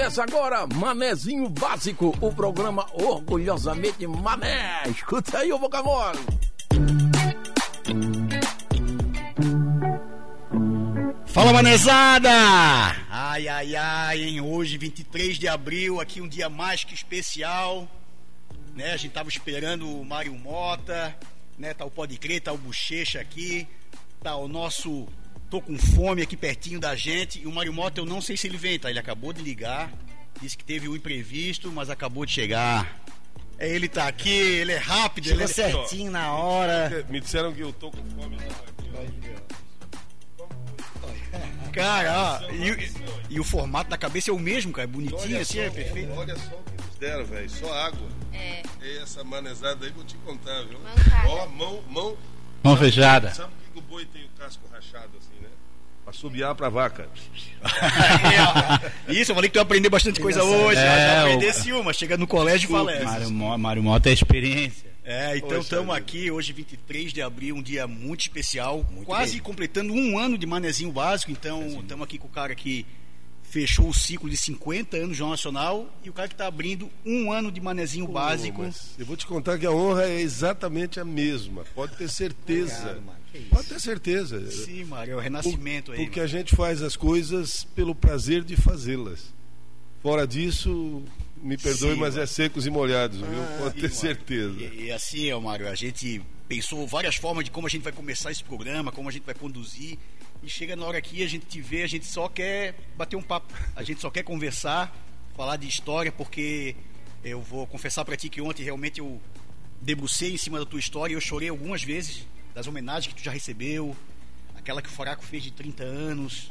Começa agora Manezinho Básico, o programa orgulhosamente Mané. Escuta aí o vocabulário. Fala, manezada! Ai, ai, ai, hein? Hoje, 23 de abril, aqui um dia mais que especial. Né? A gente tava esperando o Mário Mota, né? Tá o Pode Crer, tá o Bochecha aqui, tá o nosso Tô com fome aqui pertinho da gente. E o Mário Mota, eu não sei se ele vem, tá? Ele acabou de ligar. Disse que teve um imprevisto, mas acabou de chegar. É, ele tá aqui, ele é rápido, Chegou ele é certinho na hora. Me disseram que eu tô com fome. Cara, ó, e, e o formato da cabeça é o mesmo, cara. Bonitinho Olha assim, só, é perfeito. Olha só o que nos deram, velho. Só água. É. E essa manezada aí, vou te contar, viu? Mancada. Ó, mão, mão. Mão fechada. Sabe por que que o boi tem o casco rachado assim, né? Pra subiar pra vaca. Isso, eu falei que tu ia aprender bastante coisa hoje. É, já o- aprendesse uma, chega no colégio e fala essa. Mário, Mário Mota é experiência. É, então estamos aqui hoje, 23 de abril, um dia muito especial, quase completando um ano de manezinho básico. Então, estamos aqui com o cara que fechou o ciclo de 50 anos do Jornal Nacional e o cara que está abrindo um ano de manezinho básico. Pô, mas eu vou te contar que a honra é exatamente a mesma. Pode ter certeza. Obrigado, mano. Pode ter certeza. Sim, Mário, é o renascimento aí. Porque mano. a gente faz as coisas pelo prazer de fazê-las. Fora disso, me perdoe, Sim, mas é secos e molhados, viu? Pode Sim, ter Mário. certeza. E, e assim, Mário, a gente pensou várias formas de como a gente vai começar esse programa, como a gente vai conduzir. E chega na hora aqui, a gente te vê, a gente só quer bater um papo. A gente só quer conversar, falar de história, porque eu vou confessar pra ti que ontem realmente eu debrucei em cima da tua história e eu chorei algumas vezes das homenagens que tu já recebeu, aquela que o Faraco fez de 30 anos,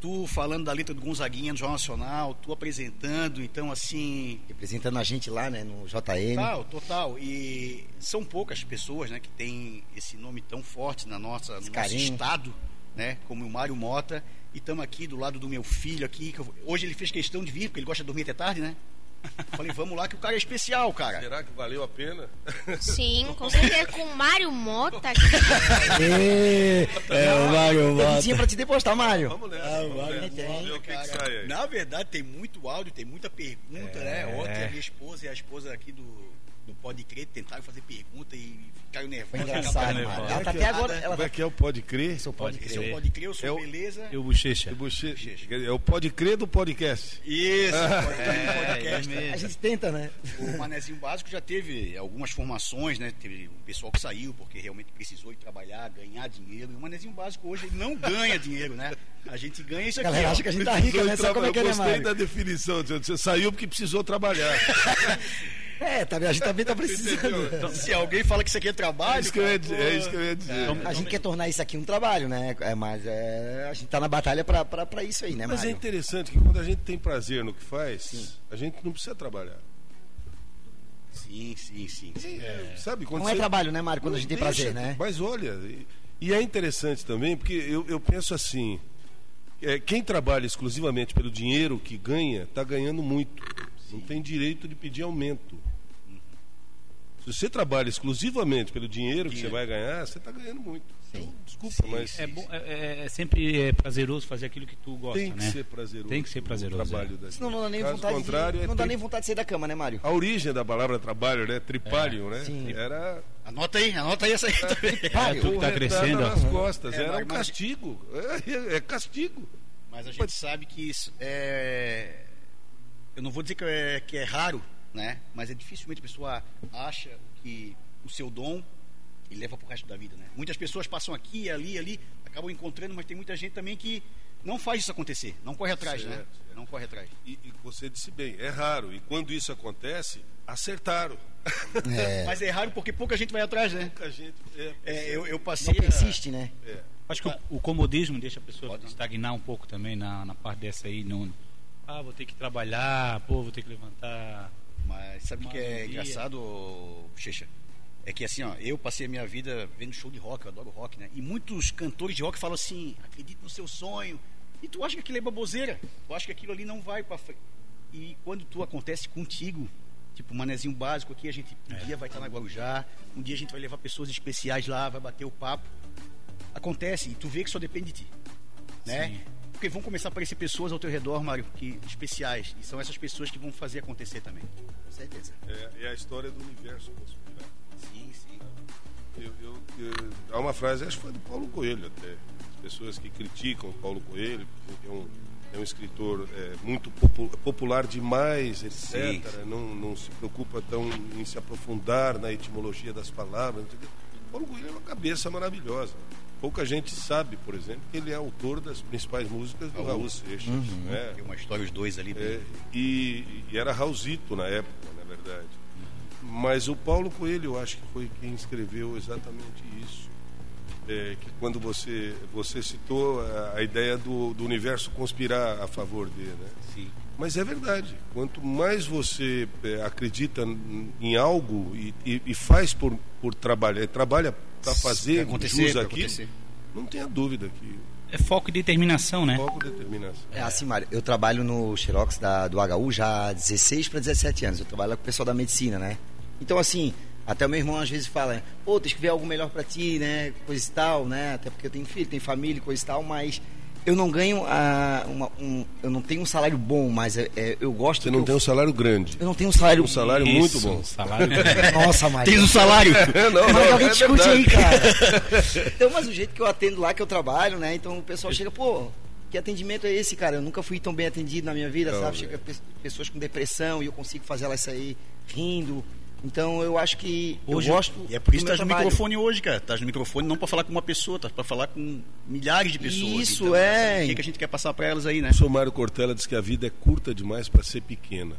tu falando da letra do Gonzaguinha no Jornal Nacional, tu apresentando, então assim, Representando a gente lá, né, no JN. Total, total. E são poucas pessoas, né, que têm esse nome tão forte na nossa, no nosso estado, né, como o Mário Mota. E estamos aqui do lado do meu filho aqui. que eu- hoje ele fez questão de vir, porque ele gosta de dormir até tarde, né? Falei, vamos lá que o cara é especial, cara. Será que valeu a pena? Sim, com certeza com o Mário Mota. Ê, É, o Mário Mota. Tinha pra te depositar, Mário. Vamos nessa. Ah, vamos vai, nessa. tem, Vamos ver o que, que Cara, sai aí. na verdade, tem muito áudio, tem muita pergunta, né? Ontem a minha esposa e a esposa aqui do, do Pode Crer tentaram fazer pergunta e ficaram nervosos. Foi engraçado, nervosos. Ela tá até agora. Ela Como tá é que é o Pode Crer? Seu pode é crer. o Pode Crer, eu sou É o- beleza. E o Bochecha. É Boche- Bochecha. É o Pode Crer do podcast. Isso, Crer, É, podcast. A gente tenta, né? O Manezinho Básico já teve algumas formações, né? Teve o pessoal que saiu porque realmente precisou ir trabalhar, ganhar dinheiro. E o Manezinho Básico hoje ele não ganha dinheiro, né? A gente ganha isso aqui. galera acha que a gente tá rica, né? Sabe como é que é, eu né, gostei Mário? da definição. Você saiu porque precisou trabalhar. É, tá, a gente também tá precisando. Então, se alguém fala que isso aqui é trabalho, É isso que eu ia dizer. É isso que eu ia dizer. A gente quer tornar isso aqui um trabalho, né? É, mas é, a gente tá na batalha pra, pra, pra isso aí, né, Mas é Mário? interessante que quando a gente tem prazer no que faz, a gente não precisa trabalhar. Sim, sim, sim. sim. Sabe? Quando Não é você- trabalho, né, Mário? Quando a Não gente tem prazer, né? Mas olha, e, e é interessante também, porque eu, eu penso assim: é, quem trabalha exclusivamente pelo dinheiro que ganha, está ganhando muito. Não tem direito de pedir aumento. Se você trabalha exclusivamente pelo dinheiro que você vai ganhar, você está ganhando muito. Então, desculpa, mas É, bom, é, é sempre é prazeroso fazer aquilo que tu gosta, tem que né? ser prazeroso. Tem que ser prazeroso, O trabalho é. Senão não dá nem Caso vontade contrário, de, é não dá nem vontade de sair da cama, né, Mário? A origem da palavra trabalho, né? Tripalho, né? sim. Era Anota aí, anota aí essa aí também. Mário, tu que tá crescendo, nas costas. É, Era um castigo. É, é castigo. Mas a gente sabe que isso é. Eu não vou dizer que é, que é raro, né? Mas é dificilmente a pessoa acha que o seu dom e leva pro resto da vida, né? Muitas pessoas passam aqui, ali, ali, acabam encontrando, mas tem muita gente também que não faz isso acontecer, não corre atrás, né? Certo, Não corre atrás. E, e você disse bem, é raro. E quando isso acontece, acertaram. É, Mas é raro porque pouca gente vai atrás, né? Pouca gente. É, É, eu, eu não passei. a- persiste, né? é. Acho que o, o comodismo deixa a pessoa Pode não. estagnar um pouco também na, na parte dessa aí. No, ah, vou ter que trabalhar, pô, vou ter que levantar. Mas sabe o que é engraçado, Bochecha? É que assim, ó, eu passei a minha vida vendo show de rock, eu adoro rock, né? E muitos cantores de rock falam assim, acredite no seu sonho. E tu acha que aquilo é baboseira. Tu acha que aquilo ali não vai pra frente. E quando tu acontece contigo, tipo, um manezinho básico aqui, a gente um dia vai estar na Guarujá, um dia a gente vai levar pessoas especiais lá, vai bater o papo. Acontece, e tu vê que só depende de ti. Né? Sim. Porque vão começar a aparecer pessoas ao teu redor, Mário, que, especiais. E são essas pessoas que vão fazer acontecer também. Com certeza. É, é a história do universo. Sim, sim. Eu, eu- eu- há uma frase, acho que foi do Paulo Coelho até. As pessoas que criticam o Paulo Coelho, porque é um, é um escritor é, muito popu- popular demais, etc. Sim. Não, não se preocupa tão em se aprofundar na etimologia das palavras. Paulo Coelho é uma cabeça maravilhosa. Pouca gente sabe, por exemplo, que ele é autor das principais músicas do Raul Seixas. né? Tem uma história, os dois ali. É, e, e era Raulzito na época, na verdade. Mas o Paulo Coelho, eu acho que foi quem escreveu exatamente isso. É, que quando você, você citou a, a ideia do, do universo conspirar a favor dele. Né? Sim. Mas é verdade. Quanto mais você é, acredita em algo e, e- e faz por, por trabalhar, trabalha para fazer Pra acontecer, jus aquilo, acontecer. não tenha dúvida que É foco e determinação, né? foco determinação. É assim, Mário, eu trabalho no Xerox da, do HU já há 16 para 17 anos. Eu trabalho com o pessoal da medicina, né? Então, assim, até o meu irmão às vezes fala, pô, tem que ver algo melhor para ti, né? Coisa e tal, né? Até porque eu tenho filho, tenho família, coisa e tal, mas eu não ganho, ah, uma, um, eu não tenho um salário bom, mas é, é, eu gosto. Você não que tem eu, um salário grande. eu não tenho um salário. Um salário muito Isso, bom. Salário. Nossa, Mário. Tens um salário! não, Mas alguém é discute aí, cara. Então, mas o jeito que eu atendo lá, que eu trabalho, né? Então o pessoal chega, pô, que atendimento é esse, cara? Eu nunca fui tão bem atendido na minha vida, Não, sabe? Chega pe- pessoas com depressão e eu consigo fazer elas sair rindo. Então eu acho que Hoje, eu gosto. e é por isso que estás no microfone hoje, cara. Estás no microfone não para falar com uma pessoa, estás para falar com milhares de pessoas. Isso, Então, é. O que, que a gente quer passar para elas aí, né? O senhor Mário Cortella diz que a vida é curta demais para ser pequena.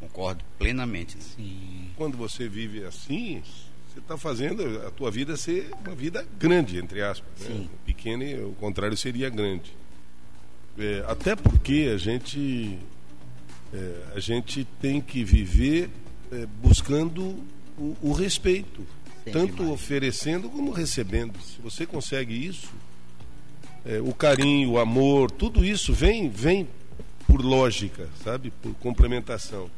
Concordo plenamente. né? Sim. Quando você vive assim, você está fazendo a tua vida ser uma vida grande, entre aspas. Né? Sim. Pequena, e o contrário seria grande. É, até porque a gente, é, a gente tem que viver é, buscando o, o respeito, Sempre tanto mais. oferecendo como recebendo. Se você consegue isso, é, o carinho, o amor, tudo isso vem, vem por lógica, sabe? Por complementação.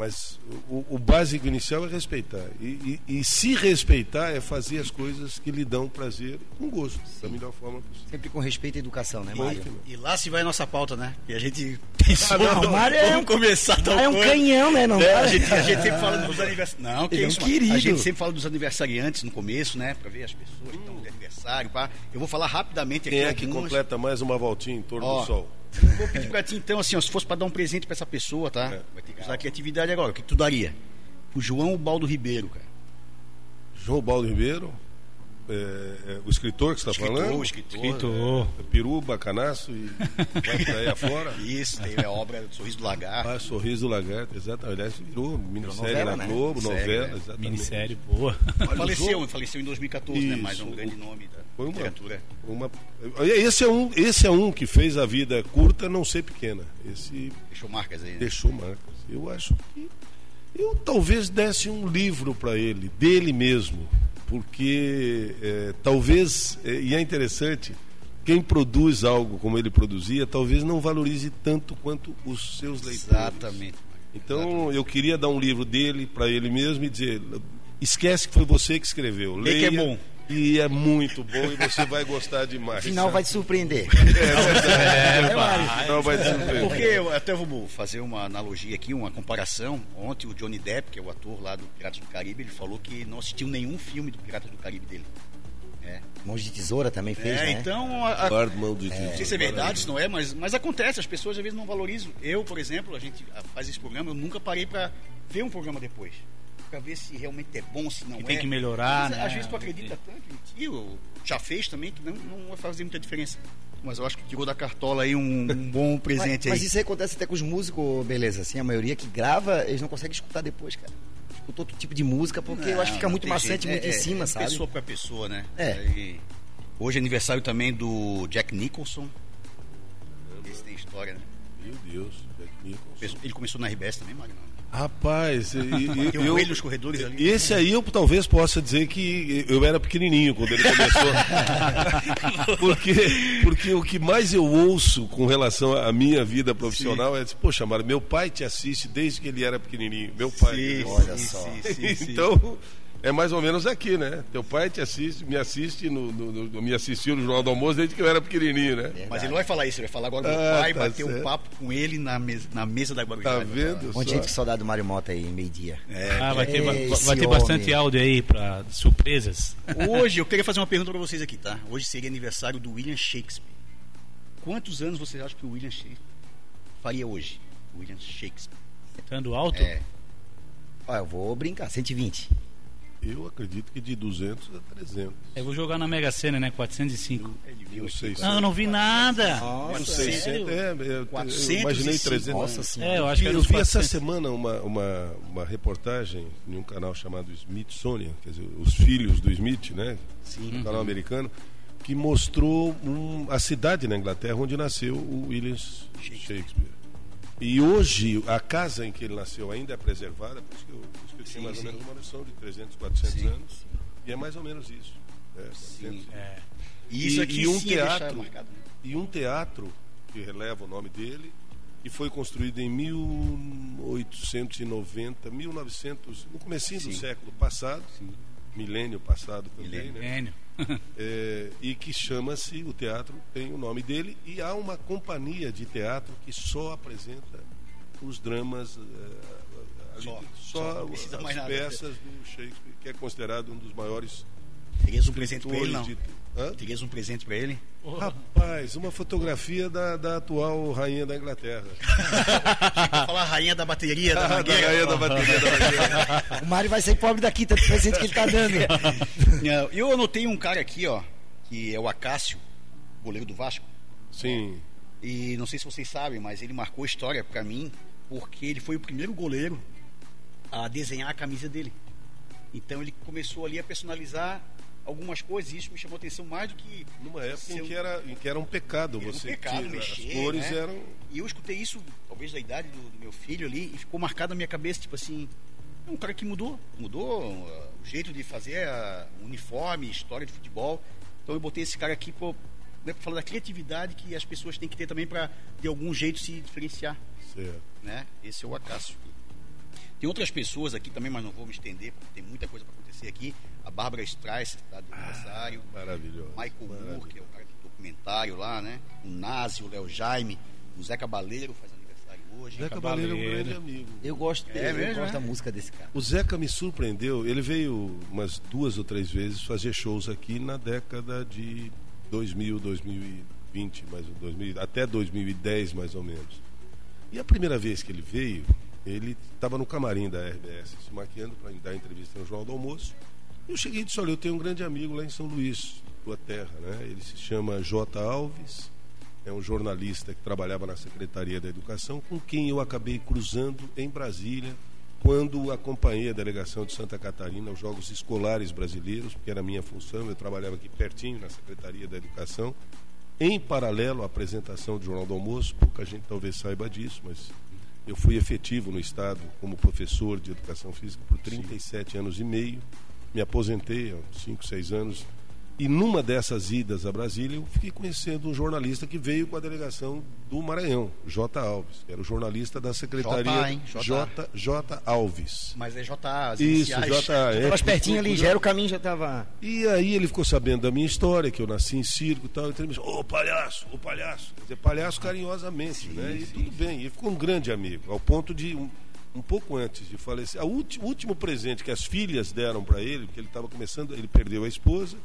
Mas o, o básico inicial é respeitar. E, e- e se respeitar é fazer as coisas que lhe dão prazer com gosto, da melhor forma possível. Sempre com respeito e educação, né, Mário? Ponto. E lá se vai a nossa pauta, né? E a gente pensou, não, o Mário é vamos um- começar tal Ah, é um coisa. canhão, né? Não, Né? A, gente, a gente sempre fala dos aniversariantes. Não, que Ele é isso, querido. A gente sempre fala dos aniversariantes no começo, né? Pra ver as pessoas que estão de aniversário. Pá. Eu vou falar rapidamente aqui. Quem é que algumas. completa mais uma voltinha em torno Ó, do sol? Vou pedir pra ti então, assim, ó, se fosse pra dar um presente pra essa pessoa, tá? É. Vai ter que usar a criatividade agora. O que, que tu daria? O João Baldo Ribeiro, cara. João Baldo Ribeiro, é, é, o escritor que você está falando? escritor. Escritor. É, peru, bacanaço e vai por aí afora. Isso, tem a obra do Sorriso do Lagarto. Ah, Sorriso do Lagarto, exatamente. Aliás, virou minissérie novela, na né? Globo, Série, novela, né? exatamente. Minissérie boa. Olha, o faleceu, faleceu em 2014, né? Mas é um Isso. grande nome da Foi uma, literatura. uma esse é um esse é um que fez a vida curta não ser pequena esse Deixou marcas aí. Né? deixou marcas eu acho que eu talvez desse um livro para ele dele mesmo porque é, talvez é, e é interessante quem produz algo como ele produzia talvez não valorize tanto quanto os seus leitores Exatamente. então eu queria dar um livro dele para ele mesmo e dizer esquece que foi você que escreveu Lê que é bom. E é muito bom e você vai gostar demais Final vai te surpreender. É, vai. Não, vai te surpreender. Porque eu até vou fazer uma analogia aqui, uma comparação. Ontem o Johnny Depp, que é o ator lá do Piratas do Caribe, ele falou que não assistiu nenhum filme do Piratas do Caribe dele. É, Mãos de tesoura também fez, É, né? então, a- a- mão de não sei se é verdade, se não é, mas, mas acontece, as pessoas às vezes não valorizam. Eu, por exemplo, a gente faz esse programa, eu nunca parei pra ver um programa depois. Pra ver se realmente é bom, se não Que é. tem que melhorar, Mas, né? Às vezes tu acredita tanto em ti, ou já fez também, que não, não vai fazer muita diferença. Mas eu acho que tirou da cartola aí um, um bom Mas, presente mas aí. isso aí acontece até com os músicos, beleza. Assim, a maioria que grava, eles não conseguem escutar depois, cara. Escuta outro tipo de música, porque eu acho que fica Não, muito maçante, jeito. muito É, em é, cima, é sabe? Pessoa pra pessoa, né? É. Aí, hoje é aniversário também do Jack Nicholson. Esse tem história, né? Meu Deus, Jack Nicholson. Ele começou na RBS também, Magno. Rapaz, e- eu, coelho nos corredores ali. esse aí eu talvez possa dizer que eu era pequenininho quando ele começou. porque, porque o que mais eu ouço com relação à minha vida profissional é, poxa, Mário, meu pai te assiste desde que ele era pequenininho. Meu pai. Sim, Olha sim, só. sim, sim, sim. então, É mais ou menos aqui, né? Teu pai te assiste, me assiste, no, no- no- me assistiu no Jornal do Almoço desde que eu era pequenininho, né? Mas ele não vai falar isso, ele vai falar agora do Ah, pai, tá bater um papo com ele na mesa, na mesa da Guarujá. Tá vendo? Onde gente que saudade do Mário Mota aí, meio-dia. Ah, vai ter, vai, vai ter bastante áudio aí pra surpresas. Hoje, eu queria fazer uma pergunta pra vocês aqui, tá? Hoje seria aniversário do William Shakespeare. Quantos anos vocês acham que o William Shakespeare faria hoje? William Shakespeare. Estando alto, É. Ó, eu vou brincar, 120. Eu acredito que de 200 a 300. eu vou jogar na Mega Sena, né? 405. Ele viu Não Não, eu não vi nada. Nossa, Não Sério? sei, 600, é, eu, eu 405 imaginei 300. Nossa senhora. É, eu acho que eu vi essa 400. semana uma, uma, uma reportagem em um canal chamado Smithsonian, quer dizer, os filhos do Smith, né? Sim. Um canal americano, que mostrou um- a cidade na Inglaterra onde nasceu o William Shakespeare. E hoje, a casa em que ele nasceu ainda é preservada, por isso que eu, tinha Sim, mais ou sim. menos uma noção de 300, 400 Sim, anos. E é mais ou menos isso. É, 400. É. E isso aqui e um sim deixar teatro. marcado, né? e um teatro que releva o nome dele e foi construído em 1890, 1900, no comecinho do Sim. século passado, milênio passado também, Milênio. né? É, e que chama-se, o teatro tem o nome dele, e há uma companhia de teatro que só apresenta os dramas, é, ali- Só, só, só, não precisa as mais nada. peças do Shakespeare, que é considerado um dos maiores Terias um presente pra ele, não? de... Hã? Terias um presente pra ele? Rapaz, uma fotografia da, da atual rainha da Inglaterra. Vou falar a rainha da bateria da da rainha da bateria da Mangueira. O Mário vai sair pobre daqui, tanto presente que ele tá dando. Não, Eu anotei um cara aqui, ó, que é o Acácio, goleiro do Vasco. Sim. E não sei se vocês sabem, mas ele marcou história pra mim porque ele foi o primeiro goleiro a desenhar a camisa dele. Então ele começou ali a personalizar algumas coisas e isso me chamou atenção mais do que Numa época em que era, em que era um pecado Era um você pecado que mexer, as cores né? eram E eu escutei isso, talvez da idade do, do meu filho ali, e ficou marcado na minha cabeça, tipo assim, é um cara que mudou, mudou uh, o jeito de fazer uh, uniforme, história de futebol. Então eu botei esse cara aqui pô, né, falar da criatividade que as pessoas têm que ter também para de algum jeito se diferenciar, certo. né? Esse é o Acácio. Tem outras pessoas aqui também, mas não vou me estender, porque tem muita coisa para acontecer aqui. A Bárbara Streisand, tá, de aniversário. Maravilhoso. Michael Moore, Maravilhoso. que é o cara do documentário lá, né? O Nazi, o Léo Jaime, o Zé Cabaleiro faz aniversário hoje. Zé Cabaleiro é um grande amigo. Eu gosto dele, É eu mesmo, gosto é? da música desse cara. O Zeca me surpreendeu. Ele veio umas duas ou três vezes fazer shows aqui na década de 2000, 2020, mais ou 2000, até 2010 mais ou menos. E a primeira vez que ele veio, ele estava no camarim da RBS, se maquiando para dar entrevista no Jornal do Almoço. Eu cheguei e disse: Olha, eu tenho um grande amigo lá em São Luís, tua terra, né? Ele se chama J. Alves, é um jornalista que trabalhava na Secretaria da Educação, com quem eu acabei cruzando em Brasília, quando acompanhei a delegação de Santa Catarina aos Jogos Escolares Brasileiros, porque era a minha função, eu trabalhava aqui pertinho na Secretaria da Educação. Em paralelo à apresentação do Jornal do Almoço, pouca gente talvez saiba disso, mas eu fui efetivo no Estado como professor de Educação Física por 37 anos e meio. Me aposentei há 5, 6 anos. E numa dessas idas a Brasília, eu fiquei conhecendo um jornalista que veio com a delegação do Maranhão, J. Alves, era o jornalista da Secretaria J? J. J. J. Alves. Mas é JA, as Isso. J. é, Tava pertinho ali, já era o caminho, já tava. E aí ele ficou sabendo da minha história, que eu nasci em circo e tal, então ele me disse, ô palhaço, ô palhaço. Quer dizer, palhaço carinhosamente, né? E tudo bem. E ficou um grande amigo, ao ponto de, um, um pouco antes de falecer, o último presente que as filhas deram para ele, porque ele estava começando, ele perdeu a esposa,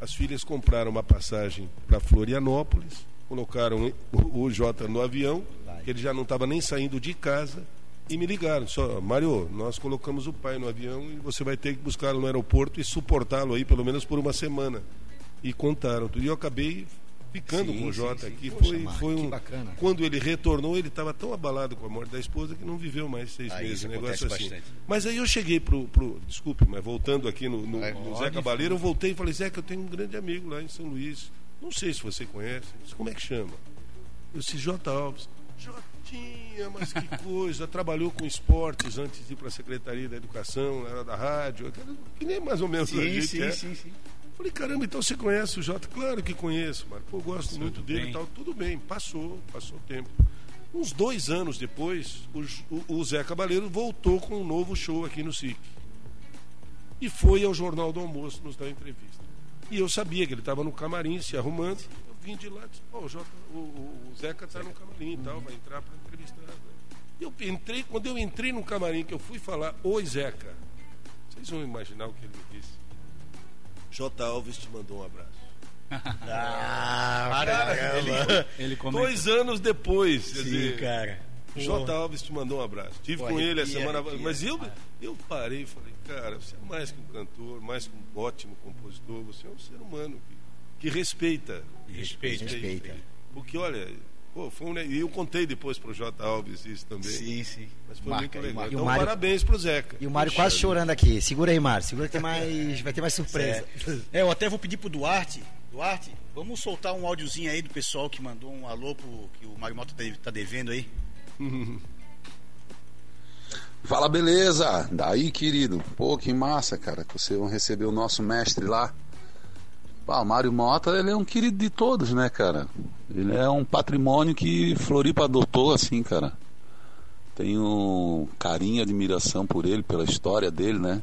as filhas compraram uma passagem para Florianópolis, colocaram o, Jota no avião, que ele já não estava nem saindo de casa, e me ligaram, só, Mário, nós colocamos o pai no avião e você vai ter que buscá-lo no aeroporto e suportá-lo aí pelo menos por uma semana. E contaram tudo. E eu acabei ficando Sim, com o Jota sim. aqui. Foi, foi um. bacana. Quando ele retornou, ele estava tão abalado com a morte da esposa que não viveu mais seis Ah, meses. Um negócio assim. bastante. Mas aí eu cheguei pro, pro. Desculpe, mas voltando aqui no, no, É, no Zé Cabaleiro, eu voltei e falei, Zé, que eu tenho um grande amigo lá em São Luís. Não sei se você conhece. Disse, como é que chama? Eu disse, J. Alves. Jotinha, mas que coisa. Trabalhou com esportes antes de ir para a Secretaria da Educação, era da rádio, que nem mais ou menos a Sim, gente sim, é. sim, sim. Falei, caramba, então você conhece o Jota? Claro que conheço, mano. Pô, eu gosto muito dele bem. e tal. Tudo bem, passou, passou o tempo. Uns dois anos depois, o, J- o- Zé Cabaleiro voltou com um novo show aqui no SIC. e foi ao Jornal do Almoço nos dar entrevista. E eu sabia que ele estava no camarim se arrumando. Eu vim de lá e disse: oh, o, Jota, o, o, Zeca está no camarim e tal, vai entrar para entrevistar. Eu entrei, quando eu entrei no camarim, que eu fui falar: Oi, Zeca. Vocês vão imaginar o que ele me disse. J. Alves te mandou um abraço. Ah, Cara, ele, Ele dois anos depois. quer Sim, dizer, cara. J. Alves te mandou um abraço. Tive Pô, com ele a semana arrepia. Mas eu, eu parei e falei, cara, você é mais que um cantor, mais que um ótimo compositor, você é um ser humano que, que respeita. Respeita. Respeita. Porque, olha, pô, foi um, e eu contei depois pro J. Alves isso também. Sim, sim. Mas foi Marca muito legal. E Então, Mário- parabéns pro Zeca. E o Mário Puxa quase chorando aqui. Segura aí, Mário. Segura que tem mais, vai ter mais surpresa. É, eu até vou pedir pro Duarte. Duarte, vamos soltar um áudiozinho aí do pessoal que mandou um alô pro, que o Mário Mota tá- tá devendo aí. Fala, beleza? Daí, querido. Pô, que massa, cara, que vocês vão receber o nosso mestre lá. Pá, o Mário Mota, ele é um querido de todos, né, cara? Ele é um patrimônio que Floripa adotou, assim, cara. Tenho carinho e admiração por ele, pela história dele, né?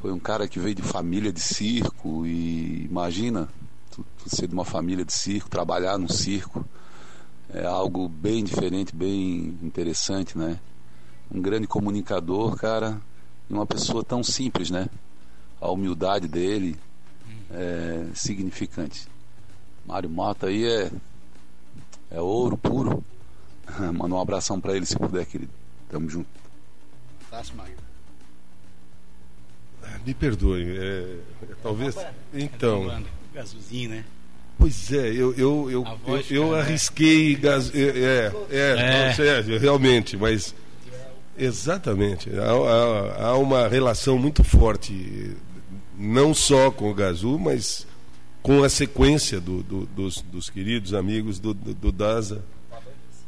Foi um cara que veio de família de circo e imagina, tu, tu ser de uma família de circo, trabalhar no circo. É algo bem diferente, bem interessante, né? um grande comunicador, cara, e uma pessoa tão simples, né? A humildade dele é significante. Mário Mota aí é é ouro puro. Manda um abração pra ele se puder, querido. Tamo junto. Fácil, Mário. Me perdoe. é, é, talvez. Então. Banda. Azulzinho, né? Pois é, eu, eu, eu, eu, eu né? arrisquei gas, é, é, é, É. não, sério, realmente, mas exatamente. Há, há- há uma relação muito forte, não só com o Gazu, mas com a sequência do- do- dos, dos queridos amigos do, do, Daza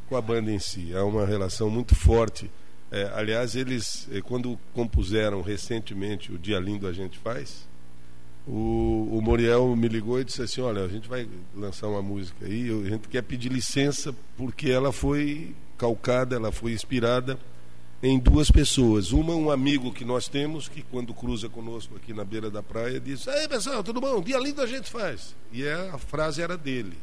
com a banda em si. Há uma relação muito forte. É, aliás, eles, eh, quando compuseram recentemente o Dia Lindo a Gente Faz, o, o me ligou e disse assim: Olha, a gente vai lançar uma música aí, a gente quer pedir licença porque ela foi calcada, ela foi inspirada em duas pessoas. Uma, um amigo que nós temos, que quando cruza conosco aqui na beira da praia, diz: Ei pessoal, tudo bom? Dia lindo a gente faz. E é- a frase era dele.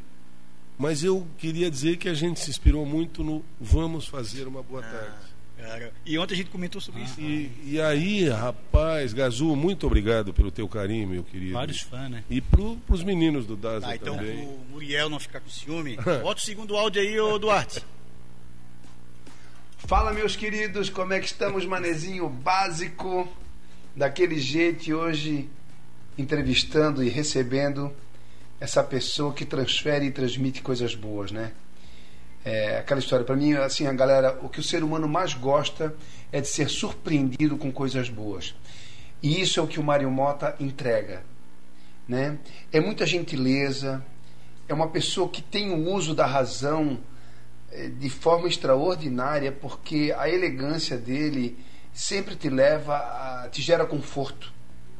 Mas eu queria dizer que a gente se inspirou muito no Vamos fazer uma boa tarde. Cara, E ontem a gente comentou sobre isso. E, e aí, rapaz, Gazu, muito obrigado pelo teu carinho, meu querido. Vários fãs, né? E pro, pros meninos do Daza Tá, então também. o Muriel não ficar com ciúme, bota o segundo áudio aí, ô Duarte. Fala, meus queridos, como é que estamos, manezinho básico, daquele jeito, hoje entrevistando e recebendo essa pessoa que transfere e transmite coisas boas, né? É, aquela história, para mim, assim, a galera, o que o ser humano mais gosta é de ser surpreendido com coisas boas. E isso é o que o Mário Mota entrega, né? É muita gentileza, é uma pessoa que tem o uso da razão de forma extraordinária, porque a elegância dele sempre te leva a te gera conforto,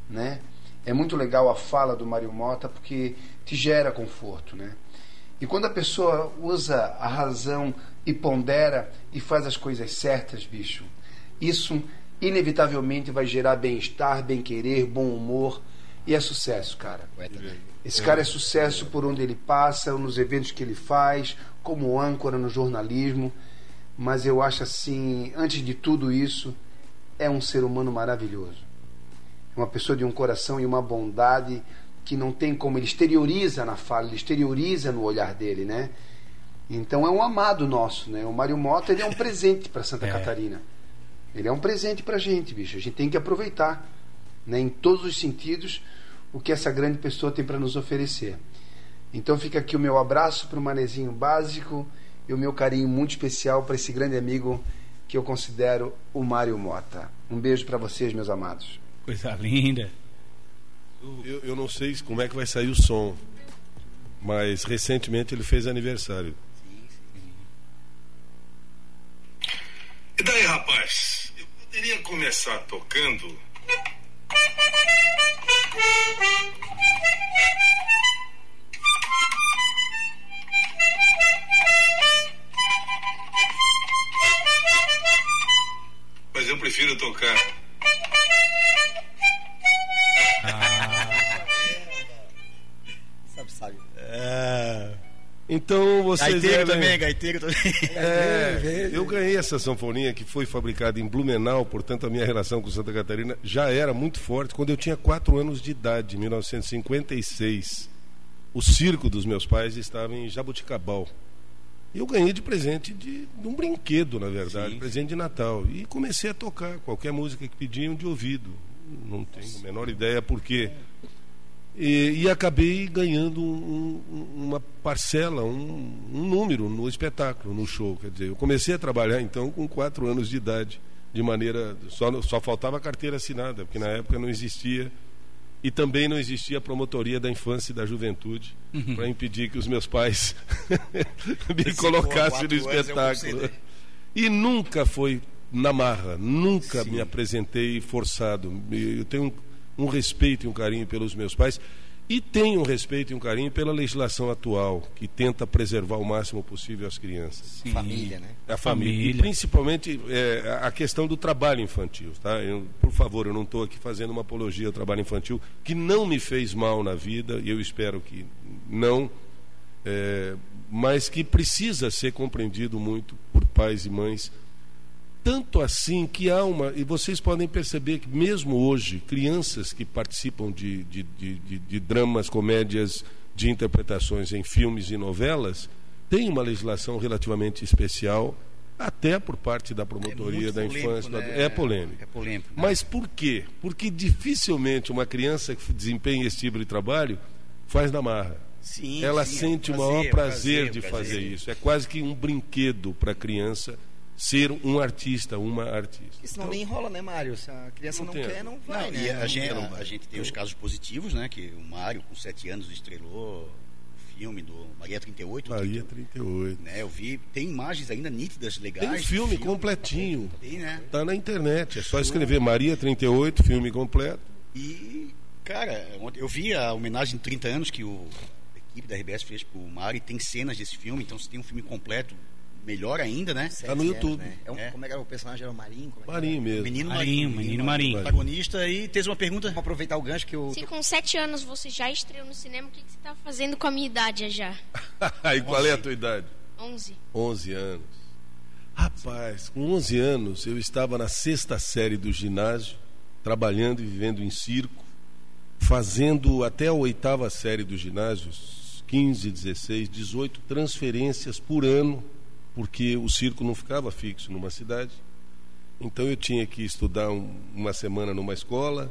né? É muito legal a fala do Mário Mota porque te gera conforto, né? E quando a pessoa usa a razão e pondera e faz as coisas certas, bicho, isso inevitavelmente vai gerar bem-estar, bem-querer, bom humor e é sucesso, cara. Esse cara é sucesso por onde ele passa, nos eventos que ele faz, como âncora no jornalismo. Mas eu acho assim, antes de tudo isso, é um ser humano maravilhoso. É uma pessoa de um coração e uma bondade que não tem como ele exterioriza na fala, ele exterioriza no olhar dele, né? Então é um amado nosso, né? O Mário Mota ele é um presente para Santa É. Catarina. Ele é um presente pra gente, bicho. A gente tem que aproveitar, né, em todos os sentidos, o que essa grande pessoa tem para nos oferecer. Então fica aqui o meu abraço para o Manezinho Básico e o meu carinho muito especial para esse grande amigo que eu considero o Mário Mota. Um beijo para vocês, meus amados. Coisa linda. Eu, eu não sei como é que vai sair o som, mas recentemente ele fez aniversário. E daí, rapaz? Eu poderia começar tocando. tocar. Ah. sabe. É... Então você. Gaiteiro devem... também, é gaiteiro também. É, eu ganhei essa sanfoninha que foi fabricada em Blumenau, portanto a minha relação com Santa Catarina já era muito forte quando eu tinha 4 anos de idade, em 1956. O circo dos meus pais estava em Jabuticabal. Eu ganhei de presente de, de um brinquedo, na verdade, Sim. presente de Natal. E comecei a tocar qualquer música que pediam de ouvido. Não tenho a menor ideia por quê. E, e acabei ganhando um- um- uma parcela, um, um número no espetáculo, no show. Quer dizer, eu comecei a trabalhar então com quatro anos de idade, de maneira. Só, só faltava a carteira assinada, porque na época não existia. E também não existia a promotoria da infância e da juventude para impedir que os meus pais me colocassem no espetáculo. E nunca foi na marra, nunca Sim. me apresentei forçado. Eu tenho um, um respeito e um carinho pelos meus pais e tenho um respeito e um carinho pela legislação atual, que tenta preservar o máximo possível as crianças. Família, né? A família. E Família. principalmente é, a questão do trabalho infantil. Tá? Eu, por favor, eu não estou aqui fazendo uma apologia ao trabalho infantil, que não me fez mal na vida, e eu espero que não, é, mas que precisa ser compreendido muito por pais e mães. Tanto assim que há uma. E vocês podem perceber que, mesmo hoje, crianças que participam de, de, de, de- dramas, comédias, de interpretações em filmes e novelas, têm uma legislação relativamente especial, até por parte da promotoria muito da polêmico, infância. né? É polêmico. É polêmico. né? Mas por quê? Porque dificilmente uma criança que desempenha esse tipo de trabalho faz na marra. Sim, Ela sim, é sente um o maior prazer, prazer, de prazer. fazer isso. É quase que um brinquedo para a criança ser um artista, uma artista. Porque senão nem enrola, né, Mário? Se a criança Não não, quer, não vai, Não, né? e a Não gente, quer, não a, gente tem os casos positivos, né? Que o Mário, com sete anos, estrelou o filme do Maria 38. Maria 38, 38. Né, eu vi, tem imagens ainda nítidas, legais. Tem um do filme completinho. Tem, né? Está na internet. É só escrever Maria 38, filme completo. E, cara, eu vi a homenagem de 30 anos que o, a equipe da RBS fez pro Mário e tem cenas desse filme, então se tem um filme completo, melhor ainda, né? Sete Tá no anos, YouTube. né? É um- É. Como é que era o personagem? Era o Marinho? Como é? Marinho mesmo. Menino Marinho, Marinho, menino Marinho. Protagonista e teve uma pergunta. Vamos aproveitar o gancho que eu... Se com 7 anos você já estreou no cinema, o que, que você tá fazendo com a minha idade já? e qual é a tua idade? 11. 11 anos. Rapaz, com 11 anos eu estava na sexta série do ginásio, trabalhando e vivendo em circo, fazendo até a oitava série do ginásio, 15, 16, 18 transferências por ano, porque o circo não ficava fixo numa cidade. Então eu tinha que estudar um- uma semana numa escola,